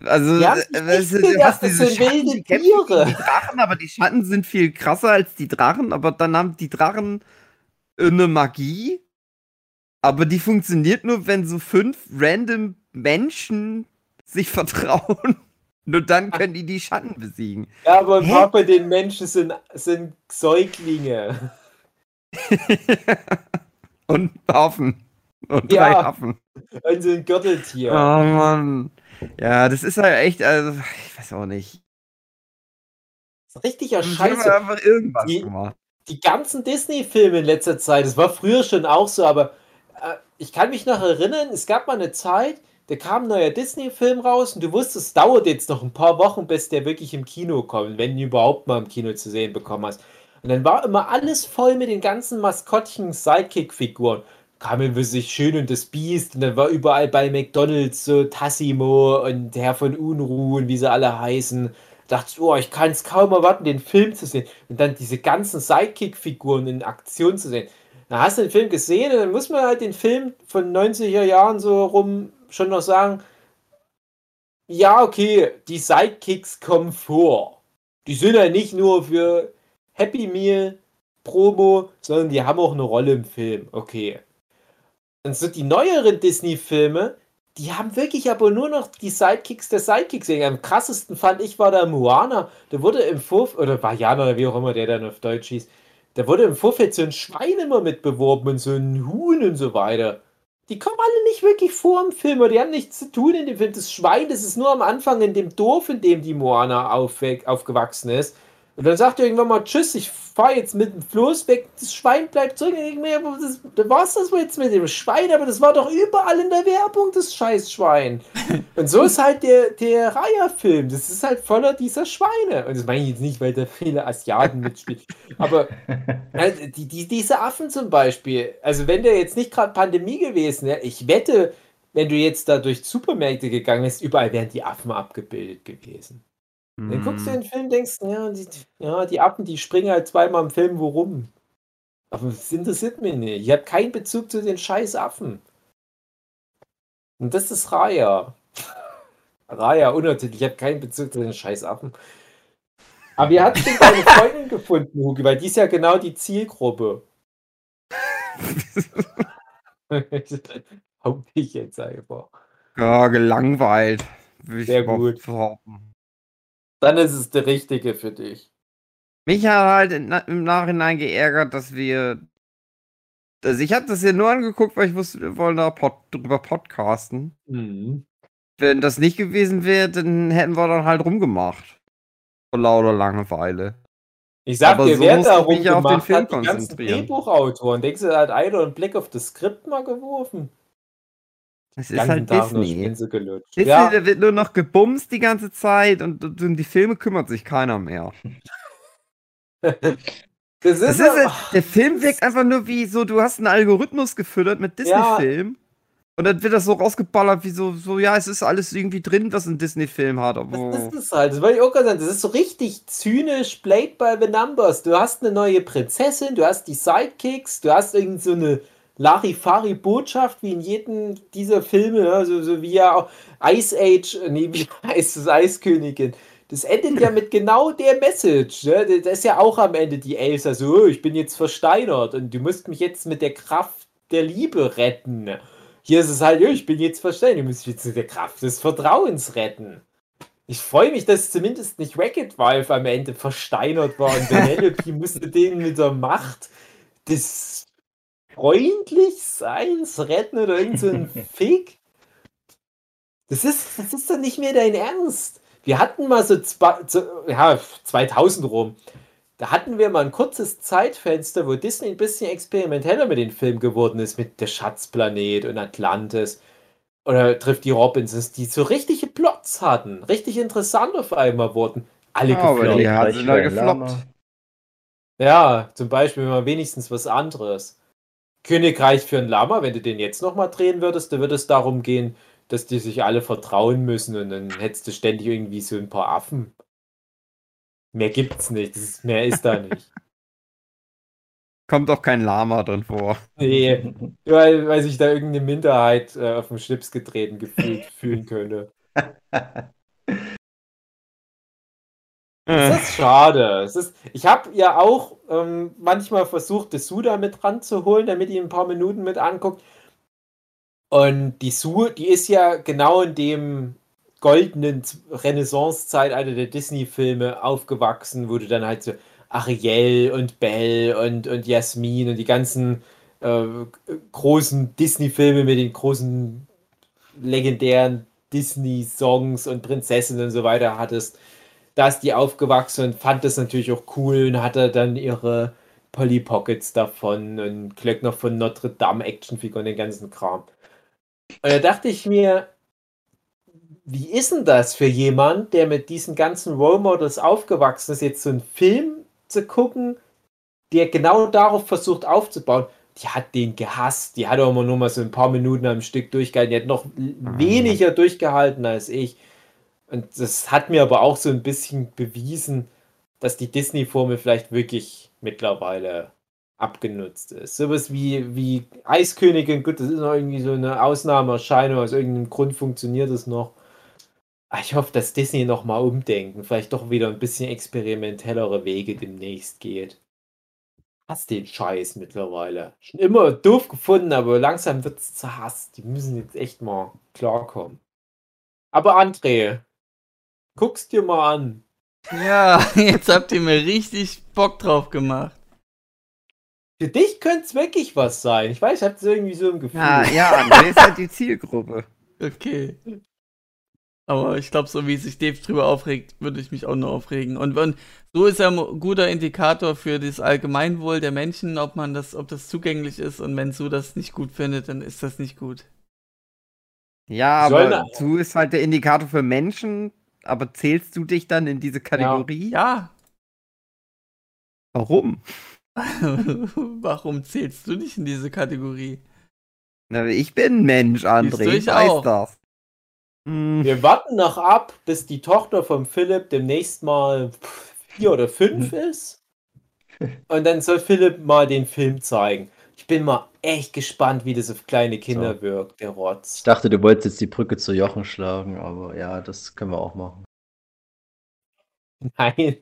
Also, ja, was, was diese Schatten, die Tiere. Die Drachen, aber die Schatten sind viel krasser als die Drachen, aber dann haben die Drachen eine Magie, aber die funktioniert nur, wenn so fünf random Menschen sich <laughs> vertrauen. Nur dann können die die Schatten besiegen. Ja, aber ein paar von den Menschen sind, sind Säuglinge. <laughs> Und Affen. Und drei ja, Affen. Und so ein Gürteltier. Oh Mann. Ja, das ist halt echt, also, ich weiß auch nicht. Das ist richtiger Scheiße. einfach irgendwas die, gemacht. die ganzen Disney-Filme in letzter Zeit, das war früher schon auch so, aber äh, ich kann mich noch erinnern, es gab mal eine Zeit, da kam ein neuer Disney-Film raus und du wusstest, es dauert jetzt noch ein paar Wochen, bis der wirklich im Kino kommt, wenn du ihn überhaupt mal im Kino zu sehen bekommen hast. Und dann war immer alles voll mit den ganzen Maskottchen, Sidekick-Figuren kam irgendwie sich Schön und das Biest und dann war überall bei McDonalds so Tassimo und Herr von Unruh und wie sie alle heißen. Dachte, oh, ich kann es kaum erwarten, den Film zu sehen und dann diese ganzen Sidekick-Figuren in Aktion zu sehen. Da hast du den Film gesehen und dann muss man halt den Film von 90er Jahren so rum schon noch sagen, ja, okay, die Sidekicks kommen vor. Die sind ja nicht nur für Happy Meal, Promo, sondern die haben auch eine Rolle im Film. Okay. Und so die neueren Disney-Filme, die haben wirklich aber nur noch die Sidekicks der Sidekicks. Am krassesten fand ich war der Moana. Der wurde im Vorfeld, oder Vajana oder wie auch immer der dann auf Deutsch hieß, da wurde im Vorfeld so ein Schwein immer mit beworben und so ein Huhn und so weiter. Die kommen alle nicht wirklich vor im Film, oder die haben nichts zu tun in dem Film. Das Schwein, das ist nur am Anfang in dem Dorf, in dem die Moana aufgewachsen ist. Und dann sagt er irgendwann mal, tschüss, ich fahre jetzt mit dem Floß weg, das Schwein bleibt zurück. Und mir, das, da war es das jetzt mit dem Schwein, aber das war doch überall in der Werbung, das Scheißschwein. <laughs> Und so ist halt der, der Raya-Film, das ist halt voller dieser Schweine. Und das meine ich jetzt nicht, weil da viele Asiaten mitspielen. <laughs> Aber also, die, die, diese Affen zum Beispiel, also wenn der jetzt nicht gerade Pandemie gewesen wäre, ich wette, wenn du jetzt da durch Supermärkte gegangen wärst, überall wären die Affen abgebildet gewesen. Dann guckst du mhm. den Film denkst, ja die, ja, die Affen, die springen halt zweimal im Film wo rum. Aber das interessiert mich nicht. Ich habe keinen Bezug zu den scheiß Affen. Und das ist Raya. <laughs> Raya, unnatürlich. Ich habe keinen Bezug zu den scheiß Affen. Aber wie hat denn deine Freundin <laughs> gefunden, Hugi? Weil die ist ja genau die Zielgruppe. Hau dich jetzt einfach. Ja, gelangweilt. Sehr gut. Behaupten dann ist es der richtige für dich. Mich hat halt im Nachhinein geärgert, dass wir. Also ich habe das hier nur angeguckt, weil ich wusste, wir wollen da pod drüber podcasten. Mhm. Wenn das nicht gewesen wäre, dann hätten wir dann halt rumgemacht. Vor lauter Langeweile. Ich sag Aber dir, so wer da rumgemacht auf den Film hat, die ganzen Drehbuchautoren. Denkst du, er hat einer einen Blick auf das Skript mal geworfen? Es ist halt Disney. Disney, ja. da wird nur noch gebumst die ganze Zeit und um die Filme kümmert sich keiner mehr. <laughs> das ist, das ist halt, der Film wirkt einfach nur wie so, du hast einen Algorithmus gefüttert mit Disney-Film. Ja. Und dann wird das so rausgeballert, wie so, so, ja, es ist alles irgendwie drin, was ein Disney-Film hat. Aber das ist es halt, das wollte ich auch gerade sagen. Das ist so richtig zynisch, played by the numbers. Du hast eine neue Prinzessin, du hast die Sidekicks, du hast irgend so eine Larifari-Botschaft, wie in jedem dieser Filme, also so wie ja auch Ice Age, nee, wie <laughs> heißt es, Eiskönigin. Das endet ja mit genau der Message. Ne? Das ist ja auch am Ende die Elsa so, oh, ich bin jetzt versteinert und du musst mich jetzt mit der Kraft der Liebe retten. Hier ist es halt, oh, ich bin jetzt versteinert, du musst mich jetzt mit der Kraft des Vertrauens retten. Ich freue mich, dass zumindest nicht Racket Valve am Ende versteinert war und Penelope <laughs> musste den mit der Macht des freundlich Seins retten oder irgend so ein <laughs> Fick. Das ist, das ist doch nicht mehr dein Ernst. Wir hatten mal so, zwei, so ja, 2000 rum. Da hatten wir mal ein kurzes Zeitfenster, wo Disney ein bisschen experimenteller mit dem Film geworden ist, mit der Schatzplanet und Atlantis. Oder trifft die Robinsons, die so richtige Plots hatten, richtig interessant auf einmal wurden. Alle ja, gefloppt. Die haben gefloppt. Ja, zum Beispiel mal wenigstens was anderes. Königreich für ein Lama, wenn du den jetzt nochmal drehen würdest, dann würde es darum gehen, dass die sich alle vertrauen müssen und dann hättest du ständig irgendwie so ein paar Affen. Mehr gibt's nicht, ist, mehr ist da nicht. <laughs> Kommt doch kein Lama drin vor. Nee, weil, weil sich da irgendeine Minderheit äh, auf dem Schlips getreten gefühlt fühlen könnte. <laughs> Das ist schade. Es ist, ich habe ja auch ähm, manchmal versucht, das Suda mit ranzuholen, damit ihr ein paar Minuten mit anguckt. Und die Su, die ist ja genau in dem goldenen Renaissance-Zeitalter der Disney-Filme aufgewachsen, wo du dann halt so Ariel und Belle und, und Jasmin und die ganzen äh, großen Disney-Filme mit den großen legendären Disney-Songs und Prinzessinnen und so weiter hattest. Da ist die aufgewachsen und fand das natürlich auch cool und hatte dann ihre Polly Pockets davon und Klöckner von Notre Dame Actionfiguren und den ganzen Kram. Und da dachte ich mir, wie ist denn das für jemand, der mit diesen ganzen Role Models aufgewachsen ist, jetzt so einen Film zu gucken, der genau darauf versucht aufzubauen? Die hat den gehasst. Die hat auch immer nur mal so ein paar Minuten am Stück durchgehalten. Die hat noch mhm. weniger durchgehalten als ich. Und das hat mir aber auch so ein bisschen bewiesen, dass die Disney-Formel vielleicht wirklich mittlerweile abgenutzt ist. Sowas wie, wie Eiskönigin, gut, das ist noch irgendwie so eine Ausnahmeerscheinung, aus irgendeinem Grund funktioniert es noch. Ah, ich hoffe, dass Disney nochmal umdenken, vielleicht doch wieder ein bisschen experimentellere Wege demnächst geht. Hass den Scheiß mittlerweile. Schon immer doof gefunden, aber langsam wird es zerhasst. Die müssen jetzt echt mal klarkommen. Aber André, guck's dir mal an. Ja, <laughs> jetzt habt ihr mir richtig Bock drauf gemacht. Für dich könnte es wirklich was sein. Ich weiß, ich habe irgendwie so ein Gefühl. Ja, ja, André ist halt die Zielgruppe. <laughs> Okay. Aber ich glaube, so wie sich Dave drüber aufregt, würde ich mich auch nur aufregen. Und, und so ist ja ein guter Indikator für das Allgemeinwohl der Menschen, ob man das, ob das zugänglich ist. Und wenn Su das nicht gut findet, dann ist das nicht gut. Ja, aber Su ist halt der Indikator für Menschen. Aber zählst du dich dann in diese Kategorie? Ja. ja. Warum? <laughs> Warum zählst du nicht in diese Kategorie? Na, ich bin Mensch, André. Ich weiß auch. das. Hm. Wir warten noch ab, bis die Tochter von Philipp demnächst mal vier oder fünf hm. ist. Und dann soll Philipp mal den Film zeigen. Ich bin mal echt gespannt, wie das auf kleine Kinder so. wirkt, der Rotz. Ich dachte, du wolltest jetzt die Brücke zu Jochen schlagen, aber ja, das können wir auch machen. Nein.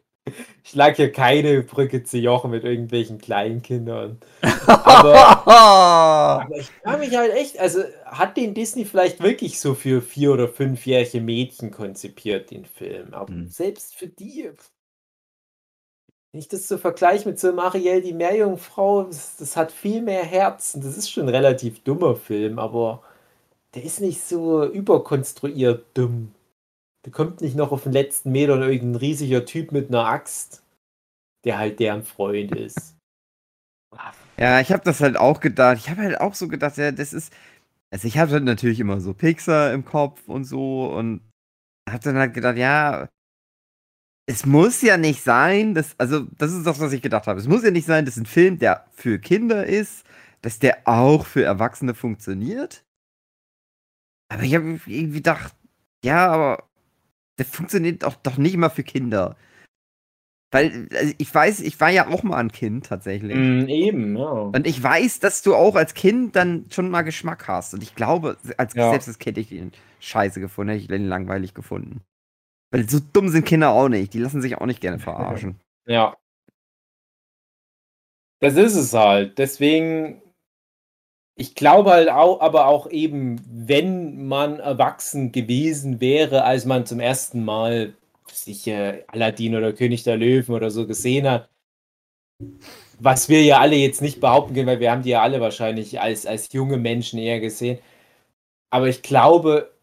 Ich lag hier keine Brücke zu Jochen mit irgendwelchen Kleinkindern. Aber, <laughs> aber ich frage mich halt echt, also hat den Disney vielleicht wirklich so für vier- oder fünfjährige Mädchen konzipiert, den Film? Aber hm. selbst für die, wenn ich das so vergleiche mit so Marielle die Meerjungfrau, das, das hat viel mehr Herzen. Das ist schon ein relativ dummer Film, aber der ist nicht so überkonstruiert dumm. Da kommt nicht noch auf den letzten Metern irgendein riesiger Typ mit einer Axt, der halt deren Freund ist. Ja, ich habe das halt auch gedacht. Ich habe halt auch so gedacht, ja, das ist. Also ich habe halt natürlich immer so Pixar im Kopf und so und habe dann halt gedacht, ja, es muss ja nicht sein, dass, also das ist das, was ich gedacht habe. Es muss ja nicht sein, dass ein Film, der für Kinder ist, dass der auch für Erwachsene funktioniert. Aber ich habe irgendwie gedacht, ja, aber der funktioniert auch doch nicht mal für Kinder. Weil also ich weiß, ich war ja auch mal ein Kind tatsächlich. Mm, eben, ja. Und ich weiß, dass du auch als Kind dann schon mal Geschmack hast. Und ich glaube, als ja. selbst als Kind hätte ich den scheiße gefunden, hätte ich den langweilig gefunden. Weil so dumm sind Kinder auch nicht. Die lassen sich auch nicht gerne verarschen. <laughs> Ja. Das ist es halt. Deswegen ich glaube halt auch, aber auch eben, wenn man erwachsen gewesen wäre, als man zum ersten Mal sicher Aladdin oder König der Löwen oder so gesehen hat, was wir ja alle jetzt nicht behaupten können, weil wir haben die ja alle wahrscheinlich als, als junge Menschen eher gesehen. Aber ich glaube,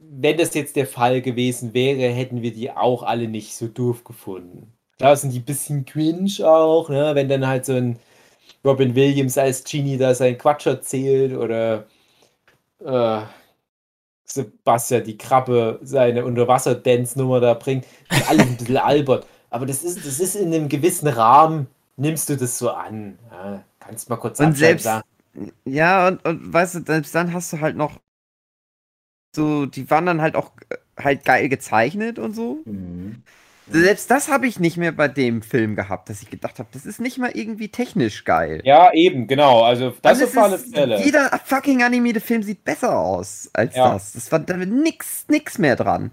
wenn das jetzt der Fall gewesen wäre, hätten wir die auch alle nicht so doof gefunden. Klar sind die ein bisschen cringe auch, ne? wenn dann halt so ein Robin Williams als Genie da seinen Quatsch erzählt oder äh, Sebastian die Krabbe seine Unterwasser-Dance-Nummer da bringt. Die alle ein bisschen albert. Aber das ist, das ist in einem gewissen Rahmen, nimmst du das so an. Ja, kannst mal kurz und selbst, da. Ja, und, und weißt du, selbst dann hast du halt noch so, die waren dann halt auch äh, halt geil gezeichnet und so. Mhm. Selbst das habe ich nicht mehr bei dem Film gehabt, dass ich gedacht habe, das ist nicht mal irgendwie technisch geil. Ja, eben, genau. Also, das also ist eine Fälle. Jeder fucking animierte Film sieht besser aus als ja. das. Das war da nix, nix mehr dran.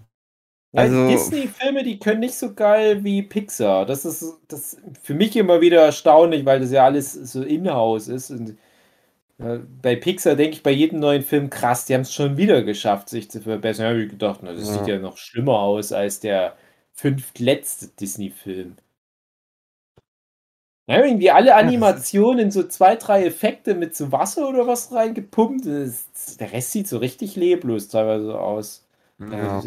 Also Disney-Filme, die können nicht so geil wie Pixar. Das ist das für mich immer wieder erstaunlich, weil das ja alles so in-house ist. Und bei Pixar denke ich bei jedem neuen Film krass, die haben es schon wieder geschafft, sich zu verbessern. Da habe ich gedacht, na, das ja. sieht ja noch schlimmer aus als der fünftletzte Disney-Film. Ja, irgendwie alle Animationen, so zwei, drei Effekte mit so Wasser oder was reingepumpt. Der Rest sieht so richtig leblos teilweise aus. Ja.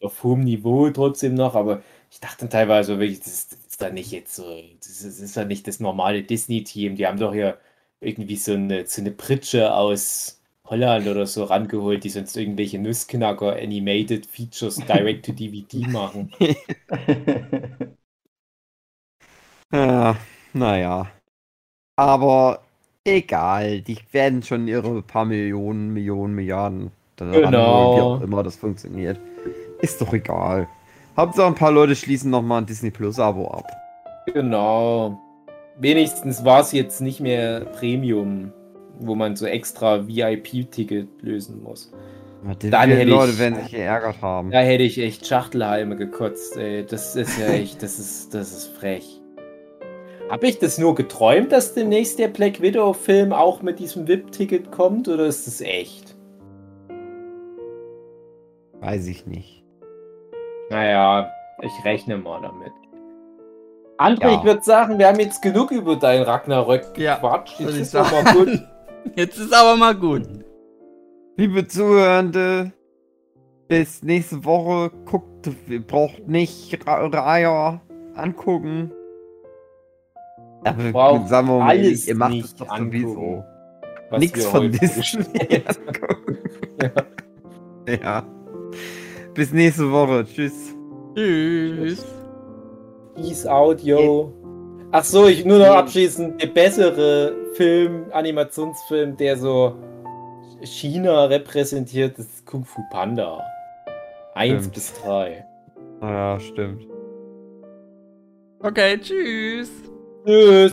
Auf hohem Niveau trotzdem noch, aber ich dachte teilweise wirklich, das, das ist da nicht jetzt so, das ist ja nicht das normale Disney-Team. Die haben doch hier irgendwie so eine, so eine Pritsche aus Holland oder so rangeholt, die sonst irgendwelche Nussknacker Animated Features <laughs> direct to DVD machen. <laughs> ja. Naja. Aber egal, die werden schon ihre paar Millionen, Millionen, Milliarden genau. wie auch immer das funktioniert. Ist doch egal. Hauptsache ein paar Leute schließen nochmal ein Disney Plus Abo ab. Genau. Wenigstens war es jetzt nicht mehr Premium, wo man so extra VIP-Ticket lösen muss. Ja, Dann hätte Leute ich, werden sich geärgert haben. Da hätte ich echt Schachtelhalme gekotzt, ey. Das ist ja echt, das ist, das ist frech. Habe ich das nur geträumt, dass demnächst der Black Widow-Film auch mit diesem VIP-Ticket kommt oder ist das echt? Weiß ich nicht. Naja, ich rechne mal damit. André, ja. ich würde sagen, wir haben jetzt genug über deinen Ragnarök ja, gequatscht. Jetzt ist, aber gut. <laughs> jetzt ist aber mal gut. Liebe Zuhörende, bis nächste Woche. Guckt, ihr braucht nicht Raya angucken. Aber wow, sagen wir mal ehrlich, ihr macht es doch sowieso. Nichts von Disney. ja. <laughs> <laughs> ja. Bis nächste Woche. Tschüss. Tschüss. Peace out, yo. Ach so, ich nur noch abschließend der bessere Film, Animationsfilm, der so China repräsentiert, ist Kung Fu Panda. Eins stimmt. bis drei. Ja, stimmt. Okay, tschüss. Tschüss.